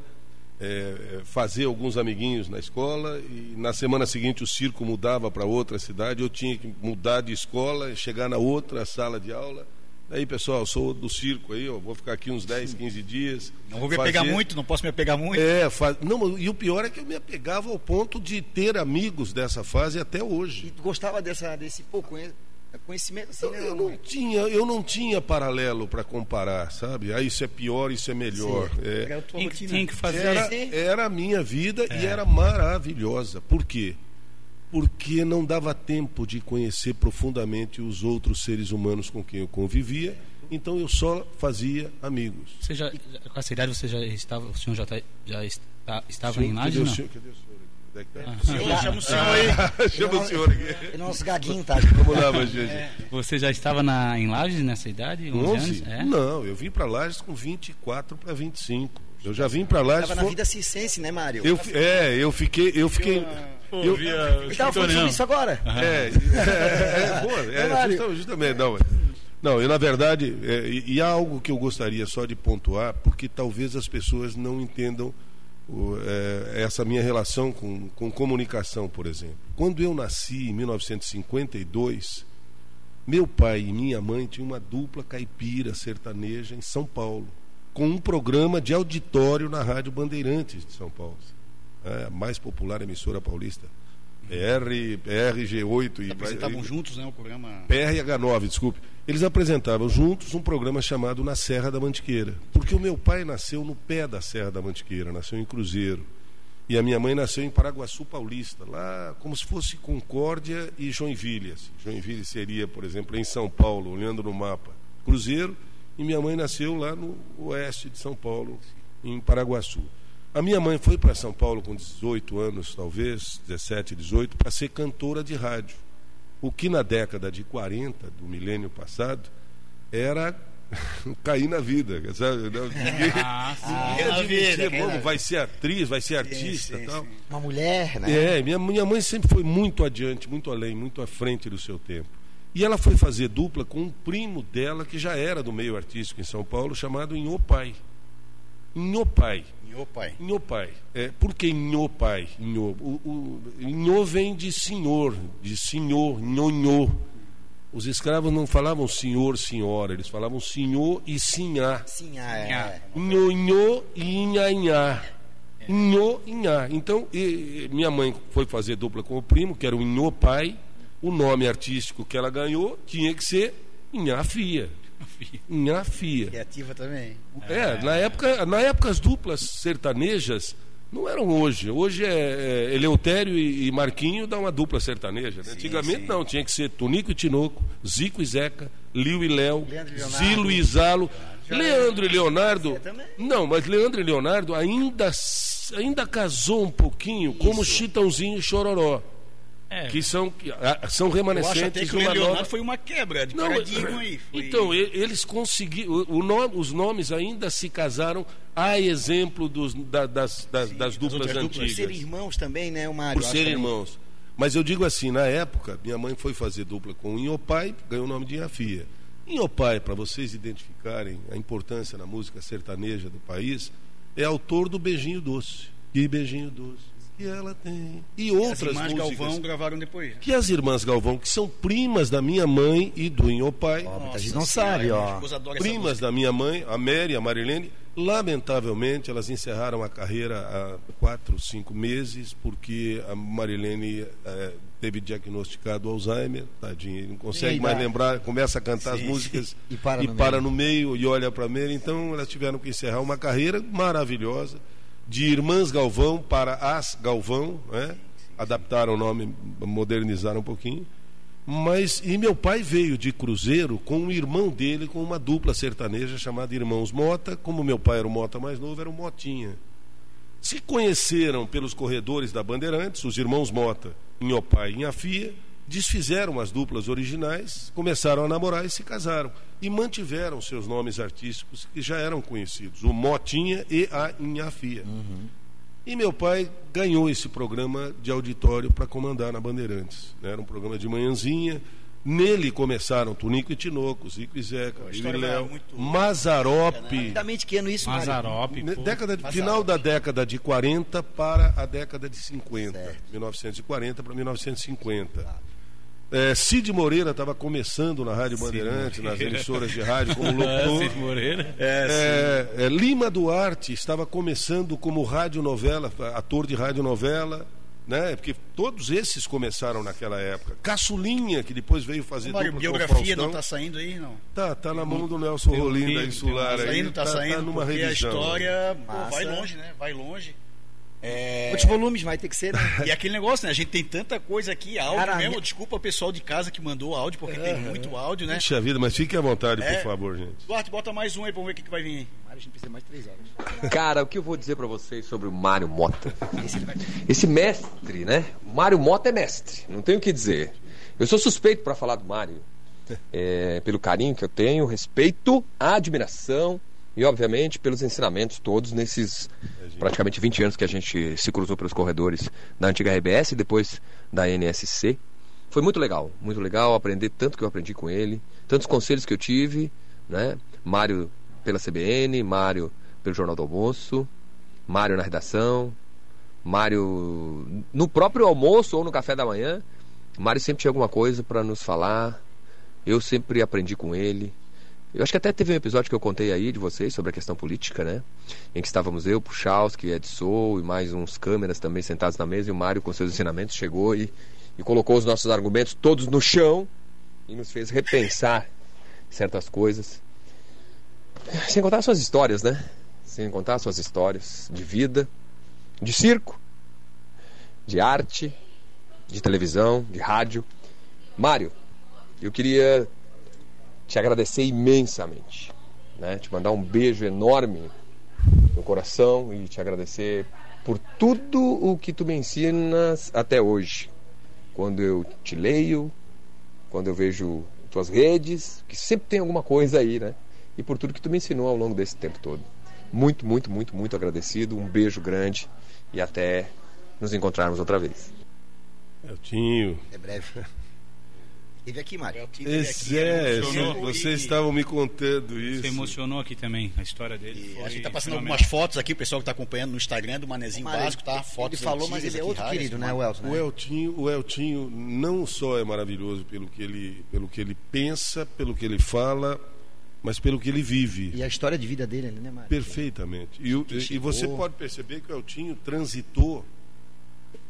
é, fazer alguns amiguinhos na escola e na semana seguinte o circo mudava para outra cidade, eu tinha que mudar de escola, chegar na outra sala de aula. Daí, pessoal, eu sou do circo aí, ó, vou ficar aqui uns 10, 15 dias. Não vou me fazer- apegar muito, não posso me apegar muito. É, fa... não, e o pior é que eu me apegava ao ponto de ter amigos dessa fase até hoje. E tu gostava dessa, desse pô, conhe- conhecimento assim, né? Eu não tinha, eu não tinha paralelo para comparar, sabe? Ah, isso é pior, isso é melhor. É, Era a tua Tinha que, tinha que fazer. era, era a minha vida e era maravilhosa. Por quê? Porque não dava tempo de conhecer profundamente os outros seres humanos com quem eu convivia, então eu só fazia amigos. Você já, com essa idade você já estava, o senhor já, tá- já está, estava Senhor, em cadê Lages, o não? senhor? Cadê o senhor? É? Senhor, chama o senhor aí. Chama o senhor aqui. Ele é nosso gaguinho, tá? Vamos lá, Magende. Você já estava na, em Lages nessa idade? 11, 11? anos? É? Não, eu vim para Lages com 24 para 25. Eu já vim para Lages. Tava na vida circense, né, Mário? Eu, é, eu fiquei. Eu fiquei. Eu, Ele tava falando sobre isso agora. É, é, é, boa, É, é, Mário. justa- justamente, não. Não, eu na verdade, é, e, e há algo que eu gostaria só de pontuar, porque talvez as pessoas não entendam é, essa minha relação com, com comunicação, por exemplo. Quando eu nasci em 1952, meu pai e minha mãe tinham uma dupla caipira sertaneja em São Paulo, com um programa de auditório na Rádio Bandeirantes de São Paulo, é, a mais popular emissora paulista. PR, PRG8 e Apresentavam juntos, né, o programa. PRH9, desculpe. Eles apresentavam juntos um programa chamado Na Serra da Mantiqueira. Porque o meu pai nasceu no pé da Serra da Mantiqueira, nasceu em Cruzeiro. E a minha mãe nasceu em Paraguaçu Paulista, lá como se fosse Concórdia e Joinville. assim. Joinville seria, por exemplo, em São Paulo, olhando no mapa. Cruzeiro, e minha mãe nasceu lá no oeste de São Paulo, em Paraguaçu. A minha mãe foi para São Paulo com 18 anos, talvez, 17, 18, para ser cantora de rádio. o que na década de 40 do milênio passado era cair na vida, sabe? Não, Ninguém, Ah, sim. ninguém admitia, vida, cara. vai ser atriz, vai ser artista sim, tal. sim. Uma mulher, né? É, minha, minha mãe sempre foi muito adiante, muito além, muito à frente do seu tempo. E ela foi fazer dupla com um primo dela que já era do meio artístico em São Paulo, chamado Inhopai. Inhopai. Meu pai. Inhopai. É, por que Inhopai? Inho, o, o, Inho vem de senhor, de senhor, nhonhô. Os escravos não falavam senhor, senhora, eles falavam senhor e sinhá. Ah, é. Nhonhô e inhanhá. Inhô, inhá. Então, e- minha mãe foi fazer dupla com o primo, que era o Inhô pai. O nome artístico que ela ganhou tinha que ser Inhá Fia. Inhá Fia. Criativa também. É, na época, na época as duplas sertanejas não eram hoje. Hoje é, é Eleutério e, e Marquinho dá uma dupla sertaneja. né? Antigamente sim. não, tinha que ser Tonico e Tinoco, Zico e Zeca, Liu e Léo, Leandro e Leonardo. Zilo e Zalo. Leandro e Leonardo. também. Não, mas Leandro e Leonardo ainda, ainda casou um pouquinho, como Chitãozinho e Chororó. É, Que são, que, ah, são Eu acho remanescentes até que o Leonardo nova... foi uma quebra de Não, paradigma aí. Foi... Então, e- eles conseguiram. nome- os nomes ainda se casaram a exemplo dos, da- das, das, das duplas outras duplas. Por antigas. serem irmãos também, né, o Mário? Por serem irmãos. Mas eu digo assim, na época, minha mãe foi fazer dupla com o Inhopai, ganhou o nome de Inhafia. Inhopai, para vocês identificarem a importância na música sertaneja do país, é autor do Beijinho Doce. Que beijinho doce que ela tem. E As outras irmãs músicas. Galvão gravaram depois. Que as irmãs Galvão, que são primas da minha mãe e do Inhopai, muita Nossa gente não sabe, ó. primas da minha mãe, a Mary e a Marilene, lamentavelmente elas encerraram a carreira há quatro, cinco meses, porque a Marilene eh, teve diagnosticado Alzheimer, tadinha, não consegue E mais lembrar, começa a cantar as Sim. músicas E para no para meio. no meio e olha para a Mary, então elas tiveram que encerrar uma carreira maravilhosa, de Irmãs Galvão para As Galvão, né? adaptaram o nome, modernizaram um pouquinho. Mas e meu pai veio de Cruzeiro com o irmão dele com uma dupla sertaneja chamada Irmãos Mota, como meu pai era o Mota mais novo, era o Motinha. Se conheceram pelos corredores da Bandeirantes, os irmãos Mota, Inhopai e Inhafia, desfizeram as duplas originais, começaram a namorar e se casaram. E mantiveram seus nomes artísticos que já eram conhecidos, o Motinha e a Inhafia. E meu pai ganhou esse programa de auditório para comandar na Bandeirantes. né? Era um programa de manhãzinha. Nele começaram Tunico e Tinoco, Zico e Zeca, Liu e Léo, muito- Mazarope. Rapidamente, que ano isso? Mazarope, pô. Década de- final da década de 40 para a década de 50. 1940 para 1950. É, Cid Moreira estava começando na Rádio Bandeirantes, nas emissoras de rádio como locutor. Cid Moreira. É, é, Lima Duarte estava começando como radionovela, ator de radionovela, né? Porque todos esses começaram naquela época. Caçulinha, que depois veio fazer o biografia não está saindo aí, não. Tá, tá na mão do Nelson Rolim da Insular Tá aí. saindo, tá, saindo, numa porque revisão. a história pô, Massa. vai longe, né? Vai longe. É... Quantos volumes vai ter que ser, né? E aquele negócio, né? A gente tem tanta coisa aqui, áudio Cara, mesmo. minha- Desculpa o pessoal de casa que mandou áudio, porque tem muito áudio, né? Puxa vida, mas fique à vontade, É. por favor, gente. Duarte, bota mais um aí pra ver o que, que vai vir aí. Mário, a gente precisa mais de três horas. Cara, o que eu vou dizer pra vocês sobre o Mário Mota? Esse mestre, né? Mário Mota é mestre, não tenho o que dizer. Eu sou suspeito pra falar do Mário. É, pelo carinho que eu tenho, respeito, admiração e, obviamente, pelos ensinamentos todos nesses praticamente 20 anos que a gente se cruzou pelos corredores da antiga RBS e depois da NSC. Foi muito legal, muito legal aprender tanto que eu aprendi com ele, tantos conselhos que eu tive, né? Mário pela CBN, Mário pelo Jornal do Almoço, Mário na redação, Mário no próprio almoço ou no café da manhã. Mário sempre tinha alguma coisa para nos falar. Eu sempre aprendi com ele. Eu acho que até teve um episódio que eu contei aí de vocês sobre a questão política, né? Em que estávamos eu, Puchalski, Ed Sou e mais uns câmeras também sentados na mesa e o Mário com seus ensinamentos chegou e, e colocou os nossos argumentos todos no chão e nos fez repensar certas coisas. Sem contar suas histórias, né? Sem contar suas histórias de vida, de circo, de arte, de televisão, de rádio. Mário, eu queria te agradecer imensamente, né? Te mandar um beijo enorme no coração e te agradecer por tudo o que tu me ensinas até hoje. Quando eu te leio, quando eu vejo tuas redes, que sempre tem alguma coisa aí, né? E por tudo que tu me ensinou ao longo desse tempo todo. Muito, muito, muito, muito agradecido. Um beijo grande e até nos encontrarmos outra vez. Eltinho. É breve. Teve aqui, Mário. Esse é, emocionou. vocês estavam me contando isso. Você emocionou aqui também a história dele. E Foi a gente tá passando algumas fotos aqui, o pessoal que tá acompanhando no Instagram do Manezinho Mário, Básico, tá? Fotos ele falou, mas ele é outro raras, querido, né, o Elton? O Eltinho, o Eltinho não só é maravilhoso pelo que ele, pelo que ele pensa, pelo que ele fala, mas pelo que ele vive. E a história de vida dele, né, Mário? Perfeitamente. E, e você pode perceber que o Eltinho transitou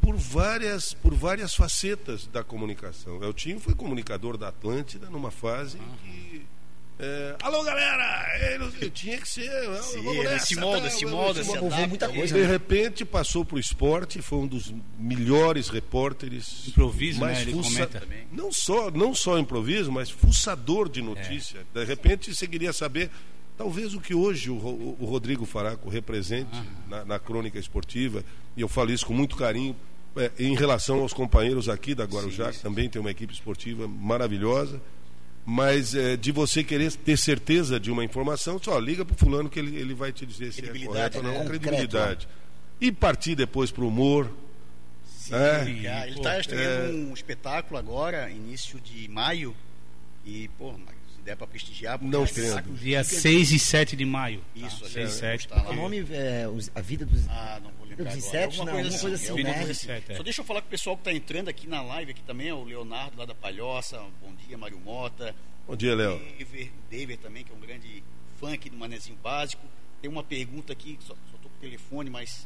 por várias, por várias facetas da comunicação. O Eltinho foi comunicador da Atlântida numa fase em que. é, Alô, galera! Ele, ele tinha que ser. Sim, nessa, se molda, tá, se molda, se Povoou adapta. muita coisa, de né? repente passou para o esporte, foi um dos melhores repórteres. Improviso, mais né? Ele fuça- comenta. Não só, não só improviso, mas fuçador de notícia. De repente você queria saber, talvez o que hoje o, o Rodrigo Faraco represente na, na crônica esportiva, e eu falo isso com muito carinho, é, em relação aos companheiros aqui da Guarujá, que também tem uma equipe esportiva maravilhosa. Mas é, de você querer ter certeza de uma informação, só liga para o fulano que ele, ele vai te dizer se é correto ou não. né? Credibilidade. E partir depois para o humor. Sim, É. ele está estreando é. um espetáculo agora, início de maio. E, pô, der para prestigiar, Não é espetáculo Dia gigante. 6 e 7 de maio. Isso, tá? ali, 6 e é, 7. tá lá. O nome é A Vida dos. Ah, não vou lembrar Dos insetos, não, coisa assim, assim, alguma né? coisa assim. Inseto, é. Só deixa eu falar com o pessoal que está entrando aqui na live aqui também, é o Leonardo lá da Palhoça, bom dia, Mário Mota. Bom dia, Léo. David, David também, que é um grande fã aqui do Manezinho Básico. Tem uma pergunta aqui, só, tô com o telefone, mas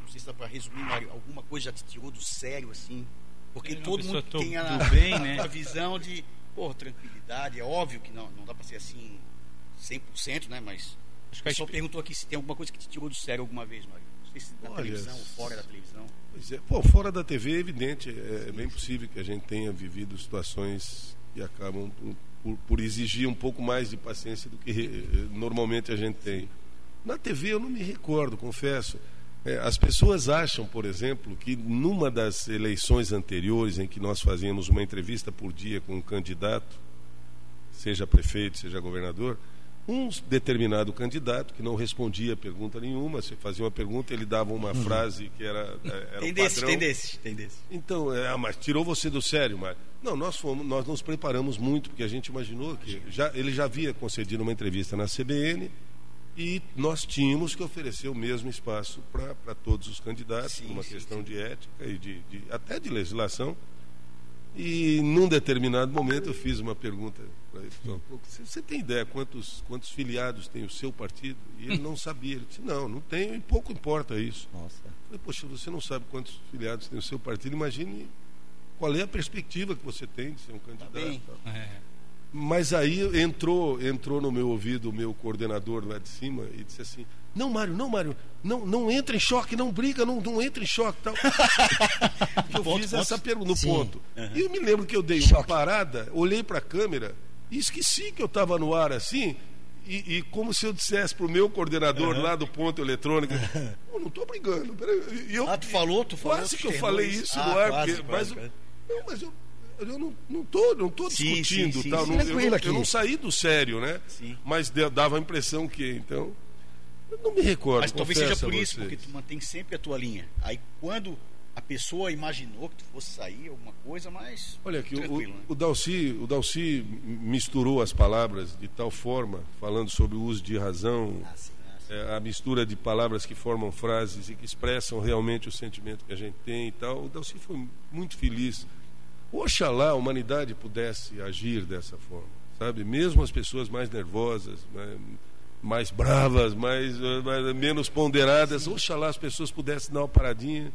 não sei se dá para resumir, Mário, alguma coisa já te tirou do sério, assim? Porque É, todo mundo tem a, bem, né? a visão de, pô, tranquilidade. É óbvio que não, não dá para ser assim 100%, né? Mas Acho que a pessoal exp- perguntou aqui se tem alguma coisa que te tirou do sério alguma vez, Mário. Não sei se na Olha, televisão ou fora da televisão. Pois é. Pô, fora da TV é evidente, é, é bem possível que a gente tenha vivido situações que acabam por, por- exigir um pouco mais de paciência do que eh, normalmente a gente tem. Na TV eu não me recordo, confesso. É, as pessoas acham, por exemplo, que numa das eleições anteriores em que nós fazíamos uma entrevista por dia com um candidato, seja prefeito, seja governador, um determinado candidato que não respondia pergunta nenhuma, você fazia uma pergunta, ele dava uma frase que era, eh, era Tem desses, padrão. tem desses, tem desses. Então, é, ah, mas tirou você do sério, Mário. Não, nós fomos, nós nos preparamos muito, porque a gente imaginou que já, ele já havia concedido uma entrevista na CBN e nós tínhamos que oferecer o mesmo espaço para todos os candidatos, Sim, numa sim, questão de ética e de, de- até de legislação. E num determinado momento eu fiz uma pergunta para ele. falou, "Pô, Você, você tem ideia quantos, quantos filiados tem o seu partido? E ele não sabia. Ele disse, não, não tenho e pouco importa isso. Nossa. Eu falei, poxa, você não sabe quantos filiados tem o seu partido, imagine qual é a perspectiva que você tem de ser um candidato. bem. Mas aí entrou, entrou no meu ouvido o meu coordenador lá de cima e disse assim: Não, Mário, não, Mário, não, não entra em choque, não briga, não, não entra em choque tal. eu Ponto, fiz ponto. essa pergunta no Sim. ponto. E eu me lembro que eu dei uma Choque. parada, olhei para a câmera e esqueci que eu estava no ar assim. E, e como se eu dissesse para o meu coordenador lá do ponto eletrônico, eu não estou brigando. peraí." Eu, Ah, tu falou, tu falou. Quase tu que eu falei isso Ah, no ar, quase, porque, quase, mas, quase. eu- não, mas eu, eu não, não tô, não tô Sim, discutindo, sim, sim, tal, sim. não- eu, aqui. eu não saí do sério, né? Sim. Mas de- dava a impressão que, então, eu não me recordo. Mas talvez seja por a isso, porque tu mantém sempre a tua linha. Aí quando a pessoa imaginou que tu fosse sair alguma coisa, mas Olha que o, né? o, Dalci, o Dalci misturou as palavras de tal forma, falando sobre o uso de razão, Ah, é, a mistura de palavras que formam frases e que expressam realmente o sentimento que a gente tem e tal. O Dalci foi muito feliz. Oxalá a humanidade pudesse agir dessa forma, sabe? Mesmo as pessoas mais nervosas, né, mais bravas, mais, mais- menos ponderadas, oxalá as pessoas pudessem dar uma paradinha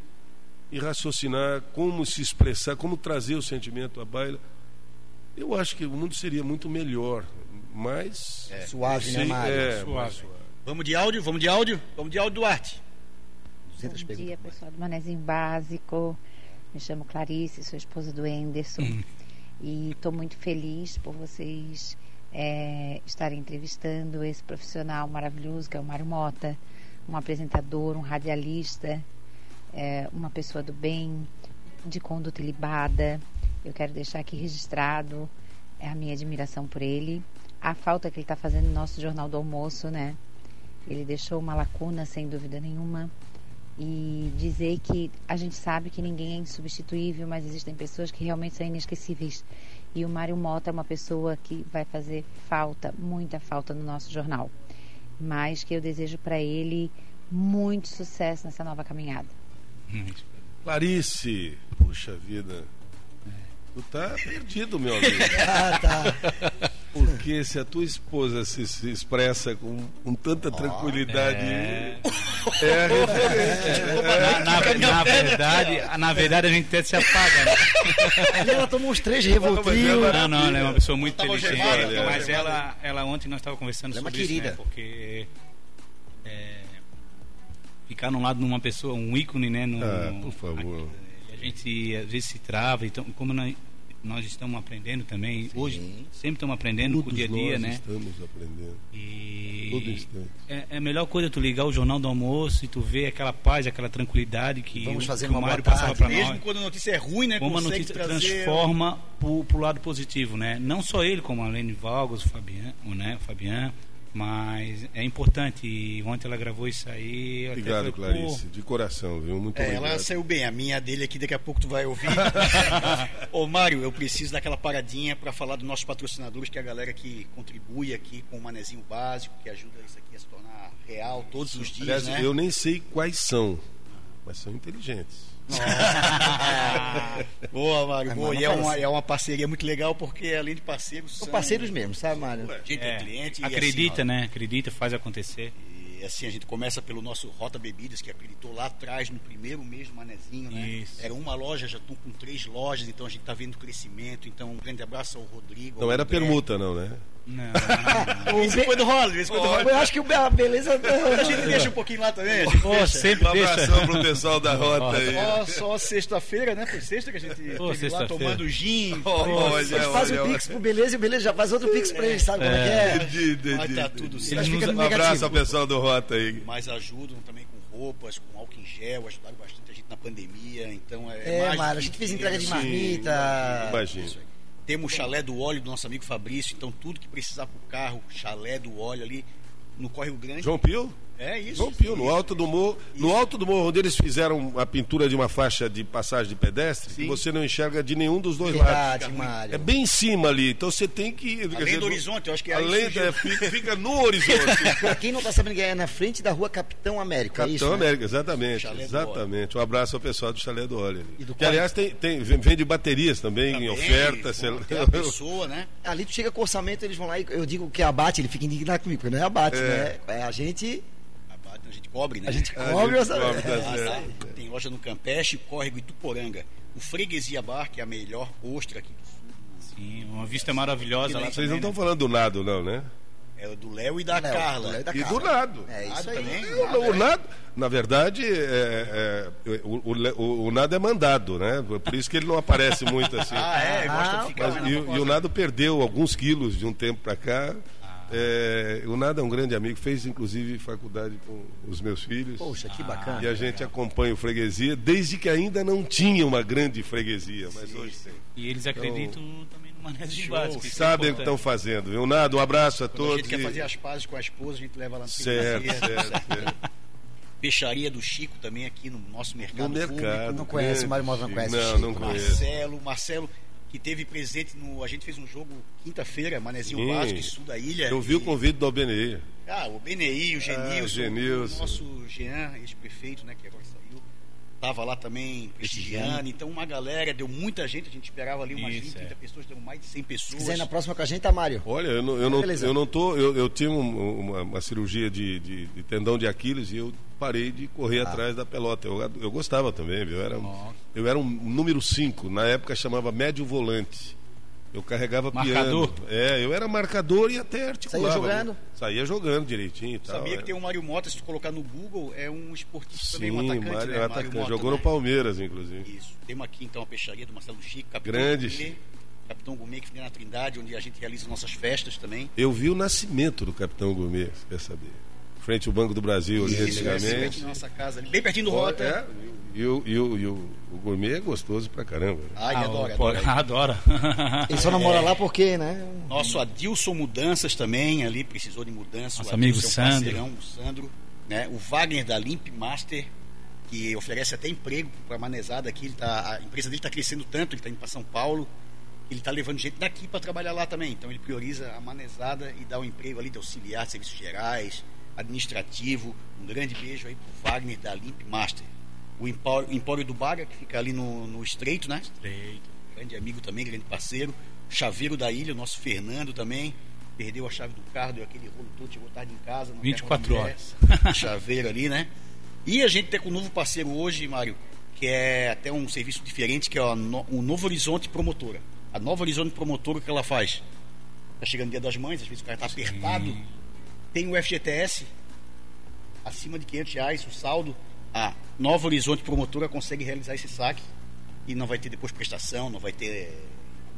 e raciocinar como se expressar, como trazer o sentimento à baila. Eu acho que o mundo seria muito melhor, mais Suave, né, Mário? É, Suave. mais suave. Vamos de áudio, vamos de áudio, vamos de áudio Duarte. 200 Bom dia, pessoal do Manezinho Básico. Me chamo Clarice, sou esposa do Enderson. E estou muito feliz por vocês é, estarem entrevistando esse profissional maravilhoso que é o Mário Mota, um apresentador, um radialista, é, uma pessoa do bem, de conduta ilibada. Eu quero deixar aqui registrado é a minha admiração por ele, a falta que ele está fazendo no nosso Jornal do Almoço, né? Ele deixou uma lacuna, sem dúvida nenhuma. E dizer que a gente sabe que ninguém é insubstituível, mas existem pessoas que realmente são inesquecíveis. E o Mário Mota é uma pessoa que vai fazer falta, muita falta no nosso jornal. Mas que eu desejo para ele muito sucesso nessa nova caminhada. Clarice, puxa vida. Tu tá perdido, meu amigo. Ah, tá. Porque se a tua esposa se, se expressa com, com tanta tranquilidade, é. é, a referente. Na, na- na verdade, na verdade a gente até se apaga. Né? Ali ela tomou uns três Revoltrio. Não, não, ela é uma pessoa muito Tava inteligente. gemada, mas ela, ela ontem nós estávamos conversando Ela é uma sobre isso, querida. né? Porque é, ficar no lado de uma pessoa, um ícone, né? No, Ah, por favor. a gente às vezes se trava, então como nós, nós estamos aprendendo também, hoje sempre estamos aprendendo com o Todos dia a dia, nós né? estamos aprendendo. E Todo instante. é, é a melhor coisa tu ligar o jornal do almoço e tu ver aquela paz, aquela tranquilidade que, Vamos o- fazer que o uma Mário boa passava para Mesmo nós. quando a notícia é ruim, né? Como a notícia trazer... transforma pro, pro lado positivo, né? Não só ele, como a Lene Valgos, o Fabian, o, né? o Fabian, mas é importante. E ontem ela gravou isso aí. eu até Obrigado, falei, Clarice. De coração, viu? Muito É, obrigado. ela saiu bem. A minha dele aqui, daqui a pouco tu vai ouvir. Ô, Mário, eu preciso daquela paradinha para falar dos nossos patrocinadores, que é a galera que contribui aqui com o Manezinho Básico, que ajuda isso aqui a se tornar real todos os dias, Aliás, né? eu nem sei quais são, mas são inteligentes. Boa, Mário, boa. E é uma, assim. é uma parceria muito legal, porque além de parceiros, São parceiros mesmo, sabe, Mário? gente é, é cliente. e acredita, assim, né? Acredita, faz acontecer. E assim, a gente começa pelo nosso Rota Bebidas, que acreditou lá atrás, no primeiro mês do Manezinho, né? Isso. Era uma loja, já estão com três lojas, então a gente está vendo crescimento. Então, um grande abraço ao Rodrigo. Não ao era André. permuta, não, né? Não, não, não. Esse foi do Roller, esse foi do Roller. Eu acho que a beleza. A gente deixa um pouquinho lá também. Pô, deixa. sempre Um deixa. abração pro pessoal da rota aí. Só, só sexta-feira, né? Foi sexta que a gente Pô, teve lá tomando gin. Olha, Eles fazem o olha, Pix pro Beleza e o Beleza já faz outro Pix pra eles, sabe como é que é? De- de- Mas de- tá tudo certo. Um abraço ao pessoal do Rota aí. Mas ajudam também com roupas, com álcool em gel, ajudaram bastante a gente na pandemia. Então é. É, que a gente fez entrega de marmita. Imagina. Isso aí. Temos o chalé do óleo do nosso amigo Fabrício, então tudo que precisar pro carro, chalé do óleo ali no Córrego Grande. João Pio? É isso. Pio, no isso. alto do morro. No alto do morro, onde eles fizeram a pintura de uma faixa de passagem de pedestre, que você não enxerga de nenhum dos dois lados. Verdade, Mário. É bem em cima ali, então você tem que. Além dizer, do horizonte, eu acho que é Além é, fica, fica no horizonte. Pra quem não tá sabendo que é na frente da rua Capitão América, é Capitão isso? né? América, exatamente. Chalé do exatamente. Um abraço ao pessoal do Chalé do Óleo. ali. E do que, aliás, tem, tem, vende baterias também, Também, em oferta. sei lá. pessoa, né? Ali tu chega com orçamento, eles vão lá e eu digo que é abate, ele fica indignado comigo, porque não é abate, É. né? É a gente, A a gente cobre, né? a gente A cobre o gente cobre, tá Ah, tá. Tem loja no Campeche, Córrego e Tuporanga. O Freguesia Bar, que é a melhor ostra aqui do sul. Sim, uma vista maravilhosa lá Vocês também, não estão né? falando do nado, não, né? É o do Léo e da Léo, Carla. do e da E do nado. É isso também. O, o nado, na verdade, é, é, o, o, o nado é mandado, né? Por isso que ele não aparece muito assim. Ah, é? Gosta Ah, de ficar Mas, e, o- e o Nado perdeu alguns quilos de um tempo para cá. É, o Nado é um grande amigo, fez inclusive faculdade com os meus filhos. Poxa, que bacana. E a gente acompanha o freguesia desde que ainda não tinha uma grande freguesia, mas hoje tem. E eles acreditam também no manejo Show. básico. é Sabem o que estão fazendo. Viu? Nado, um abraço a Quando a todos. gente quer e- fazer as pazes com a esposa, a gente leva lá no Certo, Freguesia. certo, certo. Peixaria do Chico também aqui no nosso mercado, No mercado. público. Não conhece, Mário Mota não conhece Não, Chico, não não. conheço. Marcelo, Marcelo que teve presente no. A gente fez um jogo quinta-feira, Manezinho Sim. Básico, sul da ilha. Eu vi o e- convite do Albenei. Ah, o BNI, o Genilson, Ah, Genilson. o nosso Jean, ex-prefeito, né, que agora saiu, tava lá também prestigiando. Então, uma galera, deu muita gente, a gente esperava ali umas Isso, 20, 30 é. pessoas, deu mais de 100 Se pessoas. quiser ir na próxima com a gente, tá, Mário? Olha, eu não, eu não, Beleza. eu não tô. Eu, eu tinha um- uma, uma cirurgia de, de- de tendão de Aquiles e eu parei de correr Ah. atrás da pelota. Eu, eu gostava também, viu? Eu era, um- eu era um número 5, na época chamava médio volante. Eu carregava Marcador? piano. É, eu era marcador e até articulava. jogando? Saía jogando direitinho e tal. Sabia é. que tem o Mário Mota, se tu colocar no Google, é um esportista também, um Sim, atacante, Mário, né? é Mário atacante. Mota, Jogou né? no Palmeiras, inclusive. Isso. Temos aqui então a peixaria do Marcelo Chico, Capitão Grande. Gourmet, Capitão Gourmet que fica na Trindade, onde a gente realiza nossas festas também. Eu vi o nascimento do Capitão Gourmet, quer saber? Frente ao Banco do Brasil ali Isso, é, antigamente. na nossa casa, ali, bem pertinho do Rota. é, e, o, e, o, e o, o gourmet é gostoso pra caramba. Ai, Ah, adora, adora. adora. Ele só namora lá porque, né? Nosso Adilson Mudanças também, ali precisou de mudança. Nosso o amigo é Sandro. parceirão, o Sandro. Né? O Wagner da Limp Master, que oferece até emprego para a manezada aqui. Ele tá, a empresa dele está crescendo tanto, ele está indo para São Paulo. Ele está levando gente daqui para trabalhar lá também. Então ele prioriza a manezada e dá um emprego ali de auxiliar de serviços gerais, administrativo. Um grande beijo aí pro Wagner da Limp Master. O Empório, Empório do Baga, que fica ali no, no Estreito, né? Estreito. grande amigo também, grande parceiro. Chaveiro da ilha, o nosso Fernando também. Perdeu a chave do carro, deu aquele rolo todo, chegou tarde em casa. não 24 quer horas. Chaveiro ali, né? E a gente tem com um novo parceiro hoje, Mário, que é até um serviço diferente, que é o Novo Horizonte Promotora. A Nova Horizonte Promotora, o que ela faz? Tá chegando o dia das mães, às vezes o cara tá apertado. Tem o FGTS, acima de 500 reais, o saldo. A Nova Horizonte Promotora consegue realizar esse saque e não vai ter depois prestação, não vai ter eh,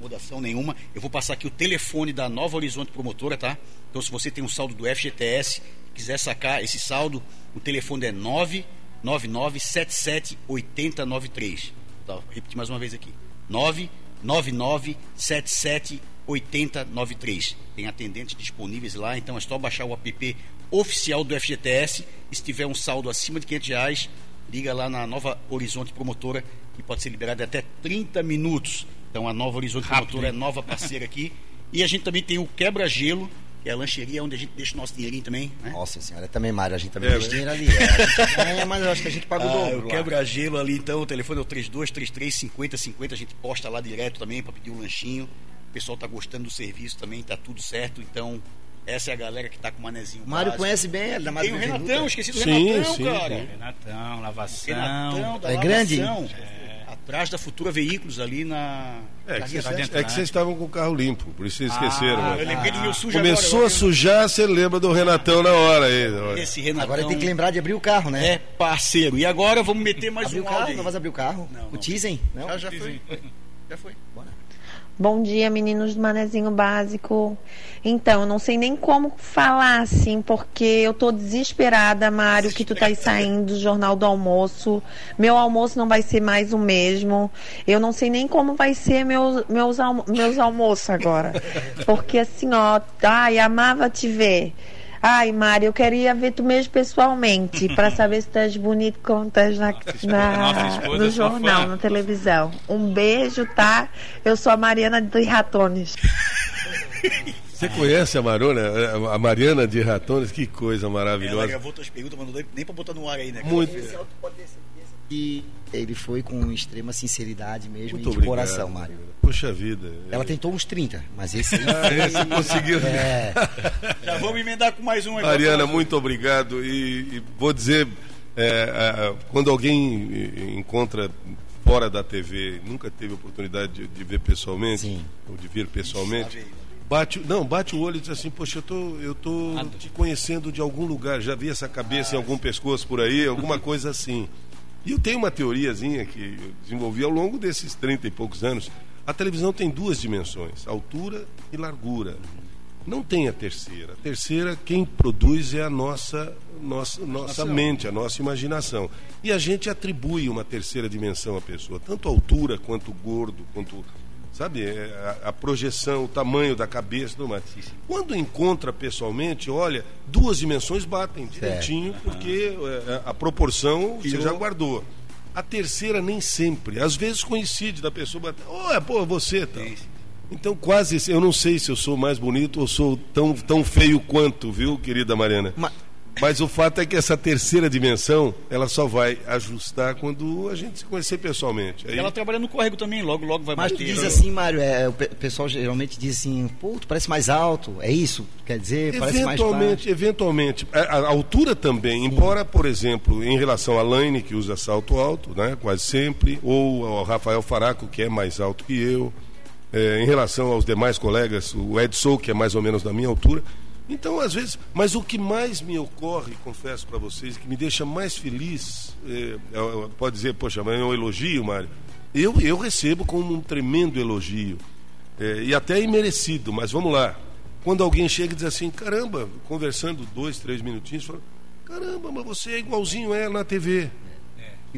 incomodação nenhuma. Eu vou passar aqui o telefone da Nova Horizonte Promotora, tá? Então, se você tem um saldo do FGTS, quiser sacar esse saldo, o telefone é 99977 8093. Tá, vou repetir mais uma vez aqui. 99977 8093. Tem atendentes disponíveis lá, então é só baixar o app oficial do FGTS. E se tiver um saldo acima de 500 reais, liga lá na Nova Horizonte Promotora, que pode ser liberado em até 30 minutos. Então a Nova Horizonte Promotora é nova parceira aqui. E a gente também tem o Quebra-Gelo, que é a lancheria onde a gente deixa o nosso dinheirinho também. Né? Nossa senhora, também, Mário, a gente também É, deixa né? dinheiro ali. É, É, mas eu acho que a gente paga o Ah, dobro. o lá. quebra-gelo ali, então, o telefone é o 3233 5050, a gente posta lá direto também para pedir um lanchinho. O pessoal tá gostando do serviço também, tá tudo certo, então essa é a galera que tá com o manezinho. Mário básico. conhece bem, ele da Tem o Renatão, Venuta. esqueci do Sim, Renatão, sim, cara. sim. Renatão, lavação. Renatão da É grande? lavação, Atrás da Futura Veículos ali na. É que, vocês, é que né? vocês estavam com o carro limpo, por isso vocês esqueceram. Ah, né? eu lembrei do meu sujo Começou agora. a sujar, você lembra do Renatão na hora aí. olha. Esse Renatão Agora tem que lembrar de abrir o carro, né? é parceiro. E agora vamos meter mais abrir um o carro, não vai abrir o carro? Não, o. Tizen? Não? Já, já foi. Já foi. Bom dia, meninos do Manezinho Básico. Então, eu não sei nem como falar assim, porque eu tô desesperada, Mário, que tu tá aí saindo do Jornal do Almoço. Meu almoço não vai ser mais o mesmo. Eu não sei nem como vai ser meus, meus, almo meus almoços agora. Porque assim, ó, ai, amava te ver. Ai, Mário, eu queria ver tu mesmo pessoalmente, para saber se tu és bonito como estás na, na- nossa esposa no é jornal, na televisão. Um beijo, tá? Eu sou a Mariana de Ratones. Você conhece a Marona, a Mariana de Ratones? Que coisa Ela maravilhosa. gravou tuas perguntas, mas não deu nem pra botar no ar aí, né? Muito, E ele foi com extrema sinceridade mesmo muito e de obrigado. coração, Mário. Puxa vida. Ela tentou uns 30, mas esse aí Ah, esse conseguiu. É, Já vamos emendar com mais um aí. Mariana, muito obrigado. E, e vou dizer, é, a- quando alguém encontra fora da TV, nunca teve oportunidade de, de ver pessoalmente, Sim. ou de vir pessoalmente, bate, o- não, bate o olho e diz assim, poxa, eu tô, eu tô te conhecendo de algum lugar, já vi essa cabeça em algum pescoço por aí, alguma coisa assim. E eu tenho uma teoriazinha que eu desenvolvi ao longo desses 30 e poucos anos. A televisão tem duas dimensões, altura e largura. Não tem a terceira. A terceira, quem produz é a nossa, nossa, nossa mente, a nossa imaginação. E a gente atribui uma terceira dimensão à pessoa, tanto altura quanto gordo, quanto sabe, é, a, a projeção, o tamanho da cabeça, tudo mais. Quando encontra pessoalmente, olha, duas dimensões batem direitinho, porque é, a proporção você já guardou. A terceira nem sempre, às vezes coincide da pessoa bater, oh, é, pô, você, tá. Então quase, eu não sei se eu sou mais bonito ou sou tão, tão feio quanto, viu, querida Mariana? Ma- Mas o fato é que essa terceira dimensão, ela só vai ajustar quando a gente se conhecer pessoalmente. Aí, Ela trabalha no córrego também, logo, logo vai mas tu bater. diz assim, Mário, é, o pe- pessoal geralmente diz assim, pô, tu parece mais alto, é isso? Quer dizer, parece mais Eventualmente, eventualmente. A, a altura também, embora, por exemplo, em relação a Laine, que usa salto alto, né, quase sempre, ou ao Rafael Faraco, que é mais alto que eu, é, em relação aos demais colegas, o Edson, que é mais ou menos da minha altura. Então, às vezes, mas o que mais me ocorre, confesso para vocês, que me deixa mais feliz, é, é, pode dizer, poxa, mas é um elogio, Mário. Eu, eu recebo como um tremendo elogio, é, e até imerecido, mas vamos lá. quando alguém chega e diz assim, caramba, conversando dois, três minutinhos, fala, caramba, mas você é igualzinho é na TV.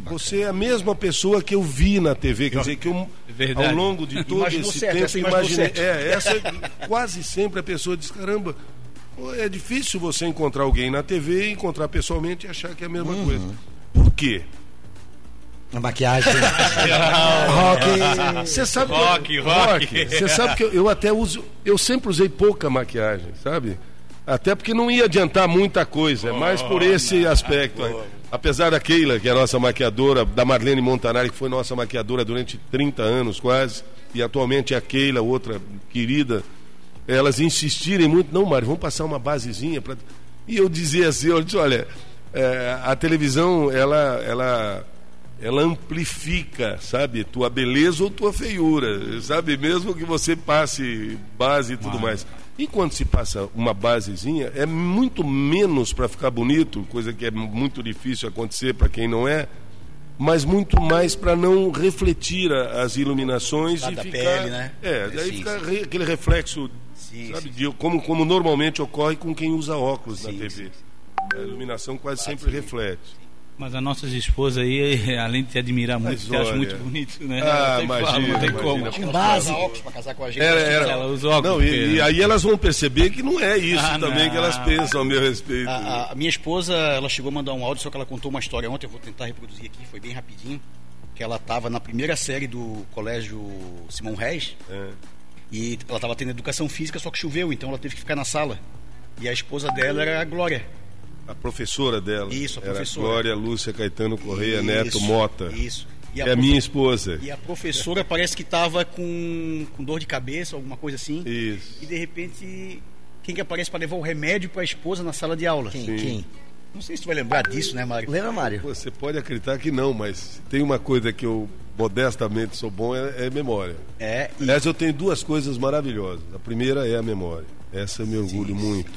Você é a mesma pessoa que eu vi na TV, quer dizer que eu, Verdade. ao longo de todo Imaginou esse certo, tempo imaginei. É, essa é quase sempre a pessoa diz, caramba, é difícil você encontrar alguém na TV, encontrar pessoalmente e achar que é a mesma Uhum. coisa. Por quê? A maquiagem. rock. Você sabe Rock, que eu, rock. Você sabe que eu, eu até uso, eu sempre usei pouca maquiagem, sabe? Até porque não ia adiantar muita coisa, é mais por esse aspecto. Apesar da Keila, que é a nossa maquiadora, da Marlene Montanari, que foi nossa maquiadora durante 30 anos quase, e atualmente é a Keila, outra querida, elas insistirem muito, não, Mário, vamos passar uma basezinha para. E eu dizia assim, eu disse, olha, é, a televisão, ela, ela, ela amplifica, sabe, tua beleza ou tua feiura, sabe, mesmo que você passe base e tudo mais. E quando se passa uma basezinha, é muito menos para ficar bonito, coisa que é muito difícil acontecer para quem não é, mas muito mais para não refletir as iluminações e da ficar, pele, né? É, daí fica aquele reflexo, Sim, sabe, sim, de como, como normalmente ocorre com quem usa óculos na Sim, TV. sim, A iluminação quase sempre reflete. Mas as nossas esposas aí, além de te admirar muito, Mas te acham olha. muito bonito, né? Ah, Não tem imagina, como, não tem imagina. como. Com base. óculos pra casar com a gente. Era, era. Ela usa óculos. Não, e, porque- e aí elas vão perceber que não é isso Ah, também não. que elas pensam a meu respeito. A, a- a minha esposa, ela chegou a mandar um áudio, só que ela contou uma história ontem, eu vou tentar reproduzir aqui, foi bem rapidinho. Que ela estava na primeira série do colégio Simão Reis É. e ela estava tendo educação física, só que choveu, então ela teve que ficar na sala. E a esposa dela era a Glória. A professora dela. Isso, a era professora. Glória Lúcia Caetano Correia Isso, Neto Mota. Isso. E a é a minha esposa. E a professora parece que estava com, com dor de cabeça, alguma coisa assim. Isso. E de repente, quem que aparece para levar o remédio para a esposa na sala de aula? Quem? Sim. Quem? Não sei se tu vai lembrar disso, né, Mário? Lembra, Mário? Você pode acreditar que não, mas tem uma coisa que eu modestamente sou bom é, é memória. É, e, Aliás, eu tenho duas coisas maravilhosas. A primeira é a memória. Essa eu me orgulho muito.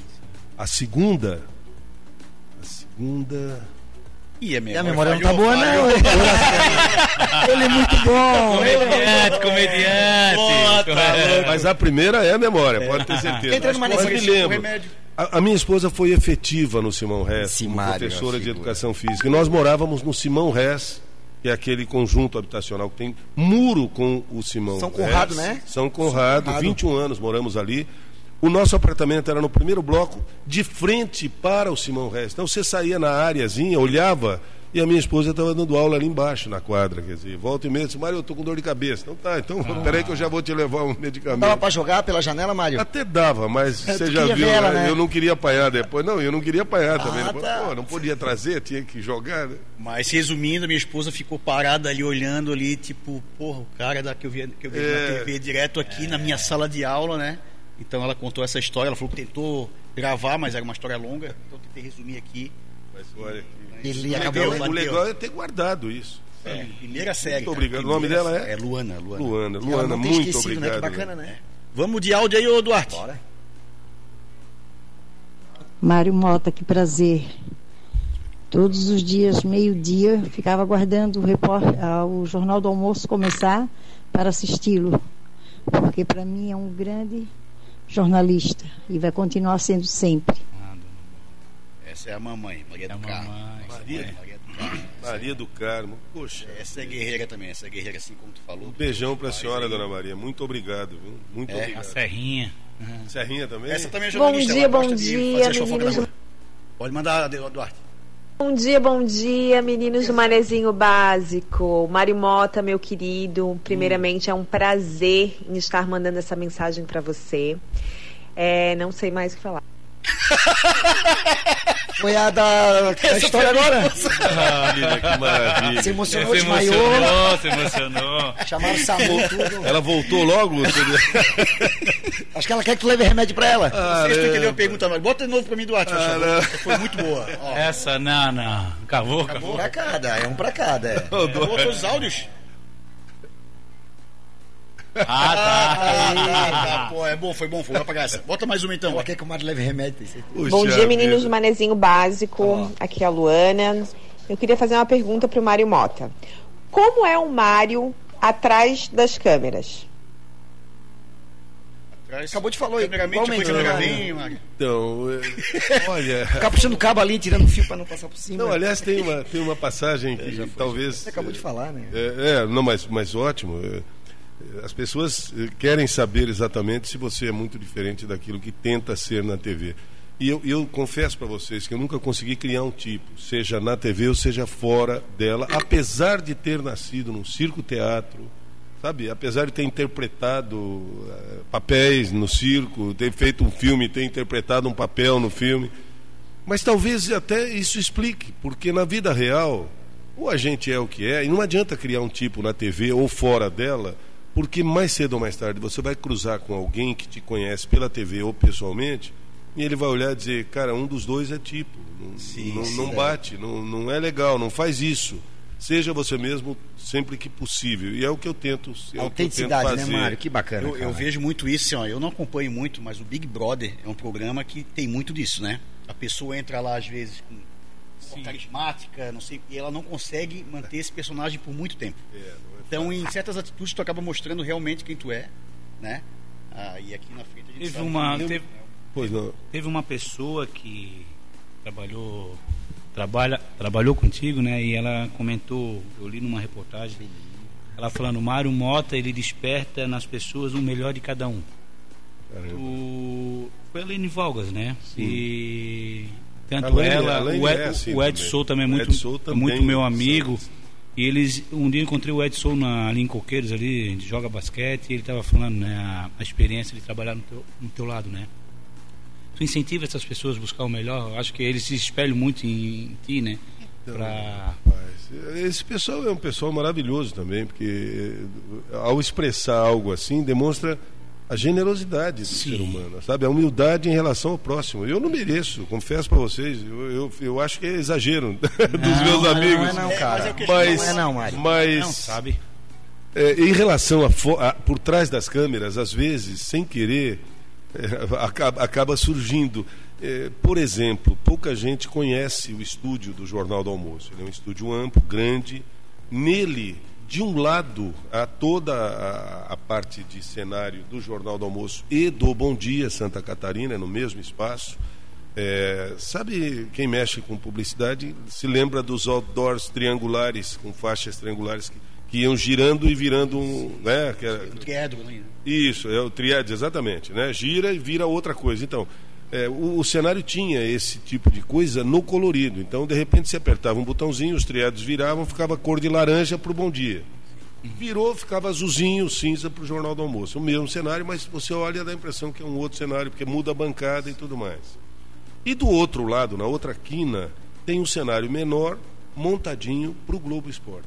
A segunda. A segunda. e a E memória, a memória não tá falhou, boa, falhou. não. Ele é muito bom. Comediante, comediante. Mas a primeira é a memória, pode ter certeza. Entra numa Mas A, a minha esposa foi efetiva no Simão Rez, Sim, como Mário, professora de educação física. E nós morávamos no Simão Rez, que é aquele conjunto habitacional que tem muro com o Simão São. Conrado, né? São Conrado, Conrado. 21 anos moramos ali. O nosso apartamento era no primeiro bloco, de frente para o Simão Rez. Então você saía na áreazinha, olhava, e a minha esposa estava dando aula ali embaixo na quadra. Quer dizer, volta e meia, disse, Mário, eu tô com dor de cabeça. Então tá, então peraí que eu já vou te levar um medicamento. Dava pra jogar pela janela, Mário? Até dava, mas É, você já viu, ela, né? né? eu não queria apanhar depois. Não, eu não queria apanhar também. Ah, Depois, tá. Pô, não podia trazer, tinha que jogar, né? Mas resumindo, minha esposa ficou parada ali olhando ali, tipo, porra, o cara da, que eu vi, que eu vi É. na TV direto aqui na minha sala de aula, né? Então ela contou essa história, ela falou que tentou gravar, mas era uma história longa, então eu tentei resumir aqui. Mas olha que... Ele o, acabou. legal, o legal é ter guardado isso. É, primeira série. Muito obrigado. O nome primeira dela é? É Luana, Luana. Luana, Luana, não tem muito obrigado. né? Que bacana, né? Vamos de áudio aí, ô Duarte. Bora. Mário Mota, que prazer. Todos os dias, meio-dia, ficava aguardando o, ah, o Jornal do Almoço começar para assisti-lo. Porque para mim é um grande jornalista e vai continuar sendo sempre. Essa é a mamãe, Maria É do a Carmo. mamãe. Maria, Maria do Carmo. Maria do Carmo. Poxa. Essa é guerreira também, essa é guerreira assim como tu falou. Um beijão pra senhora, aí. dona Maria. Muito obrigado, viu? Muito É, A obrigado. Serrinha. Serrinha também? Essa também é Bom jornalista. dia, bom dia, a fofoca da meninos. Pode mandar, Duarte. Bom dia, bom dia, meninos do Manezinho Básico. Mário Mota, meu querido, primeiramente é um prazer em estar mandando essa mensagem para você. É, não sei mais o que falar. Foi a da, da história agora. Ah, menina, que maravilha. Se emocionou, Se desmaiou. emocionou, se emocionou. Chamaram o SAMU, tudo. Ela voltou logo? Acho que ela quer que tu leve remédio pra ela. Não sei se tu entendeu a pergunta, mas bota de novo pra mim, Duarte. por favor. não. Foi muito boa. Ó, Essa, não, não. Acabou, acabou. Um pra cada, é um pra cada. É. acabou todos os áudios? Ah, tá. Tá, tá. Pô, é bom, foi bom, foi. Apagar essa. Bota mais uma então. Ela quer que o Mário leve remédio, Bom dia, meninos do. Manezinho Básico. Aqui é a Luana. Eu queria fazer uma pergunta pro Mário Mota. Como é o Mário atrás das câmeras? Acabou de falar aí. Câmera. Então, é, olha. Ficar puxando o cabo ali, tirando o fio para não passar por cima. Não, aliás, tem uma, tem uma passagem que já foi. talvez. Você acabou de falar, né? É, é, não, mas, mas ótimo. É, As pessoas eh, querem saber exatamente se você é muito diferente daquilo que tenta ser na TV. E eu, eu confesso para vocês que eu nunca consegui criar um tipo, seja na TV ou seja fora dela, apesar de ter nascido num circo-teatro, sabe? Apesar de ter interpretado eh, papéis no circo, ter feito um filme, ter interpretado um papel no filme. Mas talvez até isso explique, porque na vida real, ou a gente é o que é, e não adianta criar um tipo na TV ou fora dela, porque mais cedo ou mais tarde você vai cruzar com alguém que te conhece pela TV ou pessoalmente, e ele vai olhar e dizer, cara, um dos dois é tipo, não, Sim, não, sim, não é. bate, não, não é legal, não faz isso. Seja você mesmo sempre que possível. E é o que eu tento, é Autenticidade, né. Mário? Que bacana. Eu, eu vejo muito isso, assim, ó, eu não acompanho muito, mas o Big Brother é um programa que tem muito disso, né? A pessoa entra lá às vezes com carismática, não sei, e ela não consegue manter esse personagem por muito tempo. É, então, em certas atitudes, tu acaba mostrando realmente quem tu é, né? Ah, e aqui na frente a gente Teve sabe uma, que- teve, Pois não. teve uma pessoa que trabalhou trabalha, trabalhou contigo, né? E ela comentou, eu li numa reportagem, ela falando, Mário Mota, ele desperta nas pessoas o melhor de cada um. O, foi a Lene Valgas, né? E tanto Lene- ela, o, Ed, é assim o Ed também. Sou também é O muito, é também, muito meu sabe? amigo. E eles, um dia eu encontrei o Ed Sou na, ali em Coqueiros, ali, a gente joga basquete, e ele estava falando, né, a, experiência de trabalhar no teu, no teu lado, né? Tu incentiva essas pessoas a buscar o melhor, eu acho que eles se espelham muito em, em ti, né? Pra... Mas esse pessoal é um pessoal maravilhoso também, porque ao expressar algo assim, demonstra a generosidade do ser humano, sabe? A humildade em relação ao próximo. Eu não mereço, confesso para vocês, eu, eu, eu acho que é exagero dos meus não, amigos. não é não, cara. Mas, Não é não, Mário. mas Não, sabe? é, em relação a, a- por trás das câmeras, às vezes, sem querer, é, acaba, acaba surgindo. É, por exemplo, pouca gente conhece o estúdio do Jornal do Almoço. Ele é um estúdio amplo, grande. Nele, de um lado, há toda a, a parte de cenário do Jornal do Almoço e do Bom Dia Santa Catarina, no mesmo espaço. É, sabe quem mexe com publicidade se lembra dos outdoors triangulares, com faixas triangulares que, que iam girando e virando um. Né, que era- O né? isso, é o triade, exatamente. Né? Gira e vira outra coisa. Então, é, o, o cenário tinha esse tipo de coisa no colorido. Então, de repente, você apertava um botãozinho, os triados viravam, ficava cor de laranja para o bom dia. Virou, ficava azulzinho, cinza para o Jornal do Almoço. O mesmo cenário, mas você olha e dá a impressão que é um outro cenário, porque muda a bancada e tudo mais. E do outro lado, na outra quina, tem um cenário menor, montadinho para o Globo Esporte.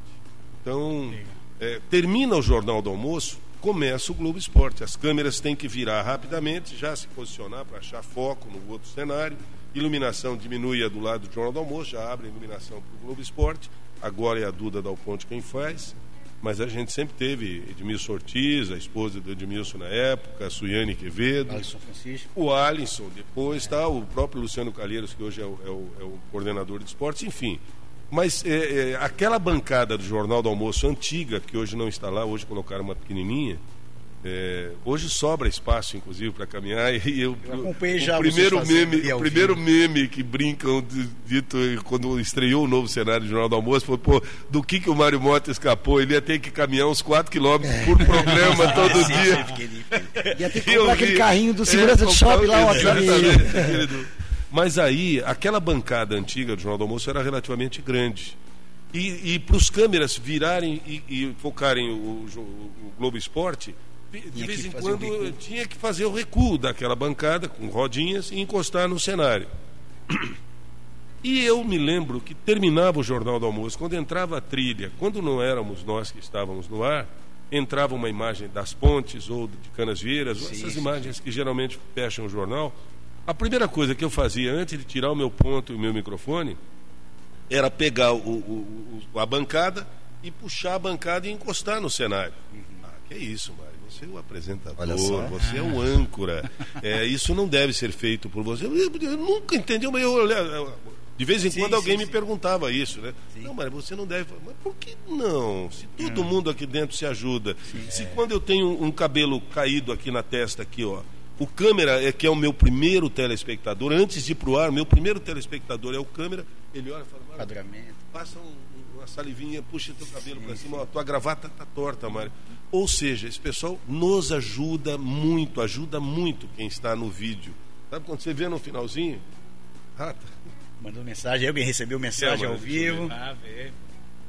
Então, é, termina o Jornal do Almoço, começa o Globo Esporte. As câmeras têm que virar rapidamente, já se posicionar para achar foco no outro cenário. Iluminação diminui a do lado do Jornal do Almoço, já abre a iluminação para o Globo Esporte. Agora é a Duda Dal Ponte quem faz. Mas a gente sempre teve Edmilson Ortiz, a esposa do Edmilson na época, a Suiane Quevedo. Alisson Francisco. O Alisson, depois tá o próprio Luciano Calheiros, que hoje é o, é o- é o coordenador de esportes, enfim. Mas é, é, aquela bancada do Jornal do Almoço antiga, que hoje não está lá, hoje colocaram uma pequenininha, é, hoje sobra espaço, inclusive, para caminhar. E eu, Eu acompanhei o já primeiro vocês fazendo meme, o primeiro meme que brincam de- dito quando estreou o novo cenário do Jornal do Almoço foi pô, do que que o Mário Mota escapou? Ele ia ter que caminhar uns 4 quilômetros por programa todo Sim, dia. Ia ter que comprar aquele carrinho do segurança do comprar shopping lá, ó, aquele- Mas aí, aquela bancada antiga do Jornal do Almoço era relativamente grande. E, e para os câmeras virarem e, e focarem o, o Globo Esporte, de Tinha vez em quando recuo. tinha que fazer o recuo daquela bancada com rodinhas e encostar no cenário. E eu me lembro que terminava o Jornal do Almoço, quando entrava a trilha, quando não éramos nós que estávamos no ar, entrava uma imagem das pontes ou de Canas Vieiras, Sim, essas sim, imagens que geralmente fecham o jornal. A primeira coisa que eu fazia antes de tirar o meu ponto e o meu microfone era pegar o- o- o- a bancada e puxar a bancada e encostar no cenário. Ah, que isso, Mário. Você é o apresentador, você é o âncora. É, isso não deve ser feito por você. Eu, eu nunca entendi, mas eu, De vez em Sim, quando alguém sim, me sim. perguntava isso, né? Não, mas você não deve. Mas por que não? Se todo mundo aqui dentro se ajuda. se quando eu tenho um cabelo caído aqui na testa, aqui, ó. O câmera, é que é o meu primeiro telespectador, antes de ir pro ar, meu primeiro telespectador é o câmera, ele olha e fala, "Mário, Padramento. passa um- uma salivinha, puxa teu cabelo para cima, ó, tua gravata tá torta, Mário. Ou seja, esse pessoal nos ajuda muito, ajuda muito quem está no vídeo. Sabe quando você vê no finalzinho? Ah, tá, Mandou mensagem, alguém recebeu mensagem É, ao vivo. Ah, vê.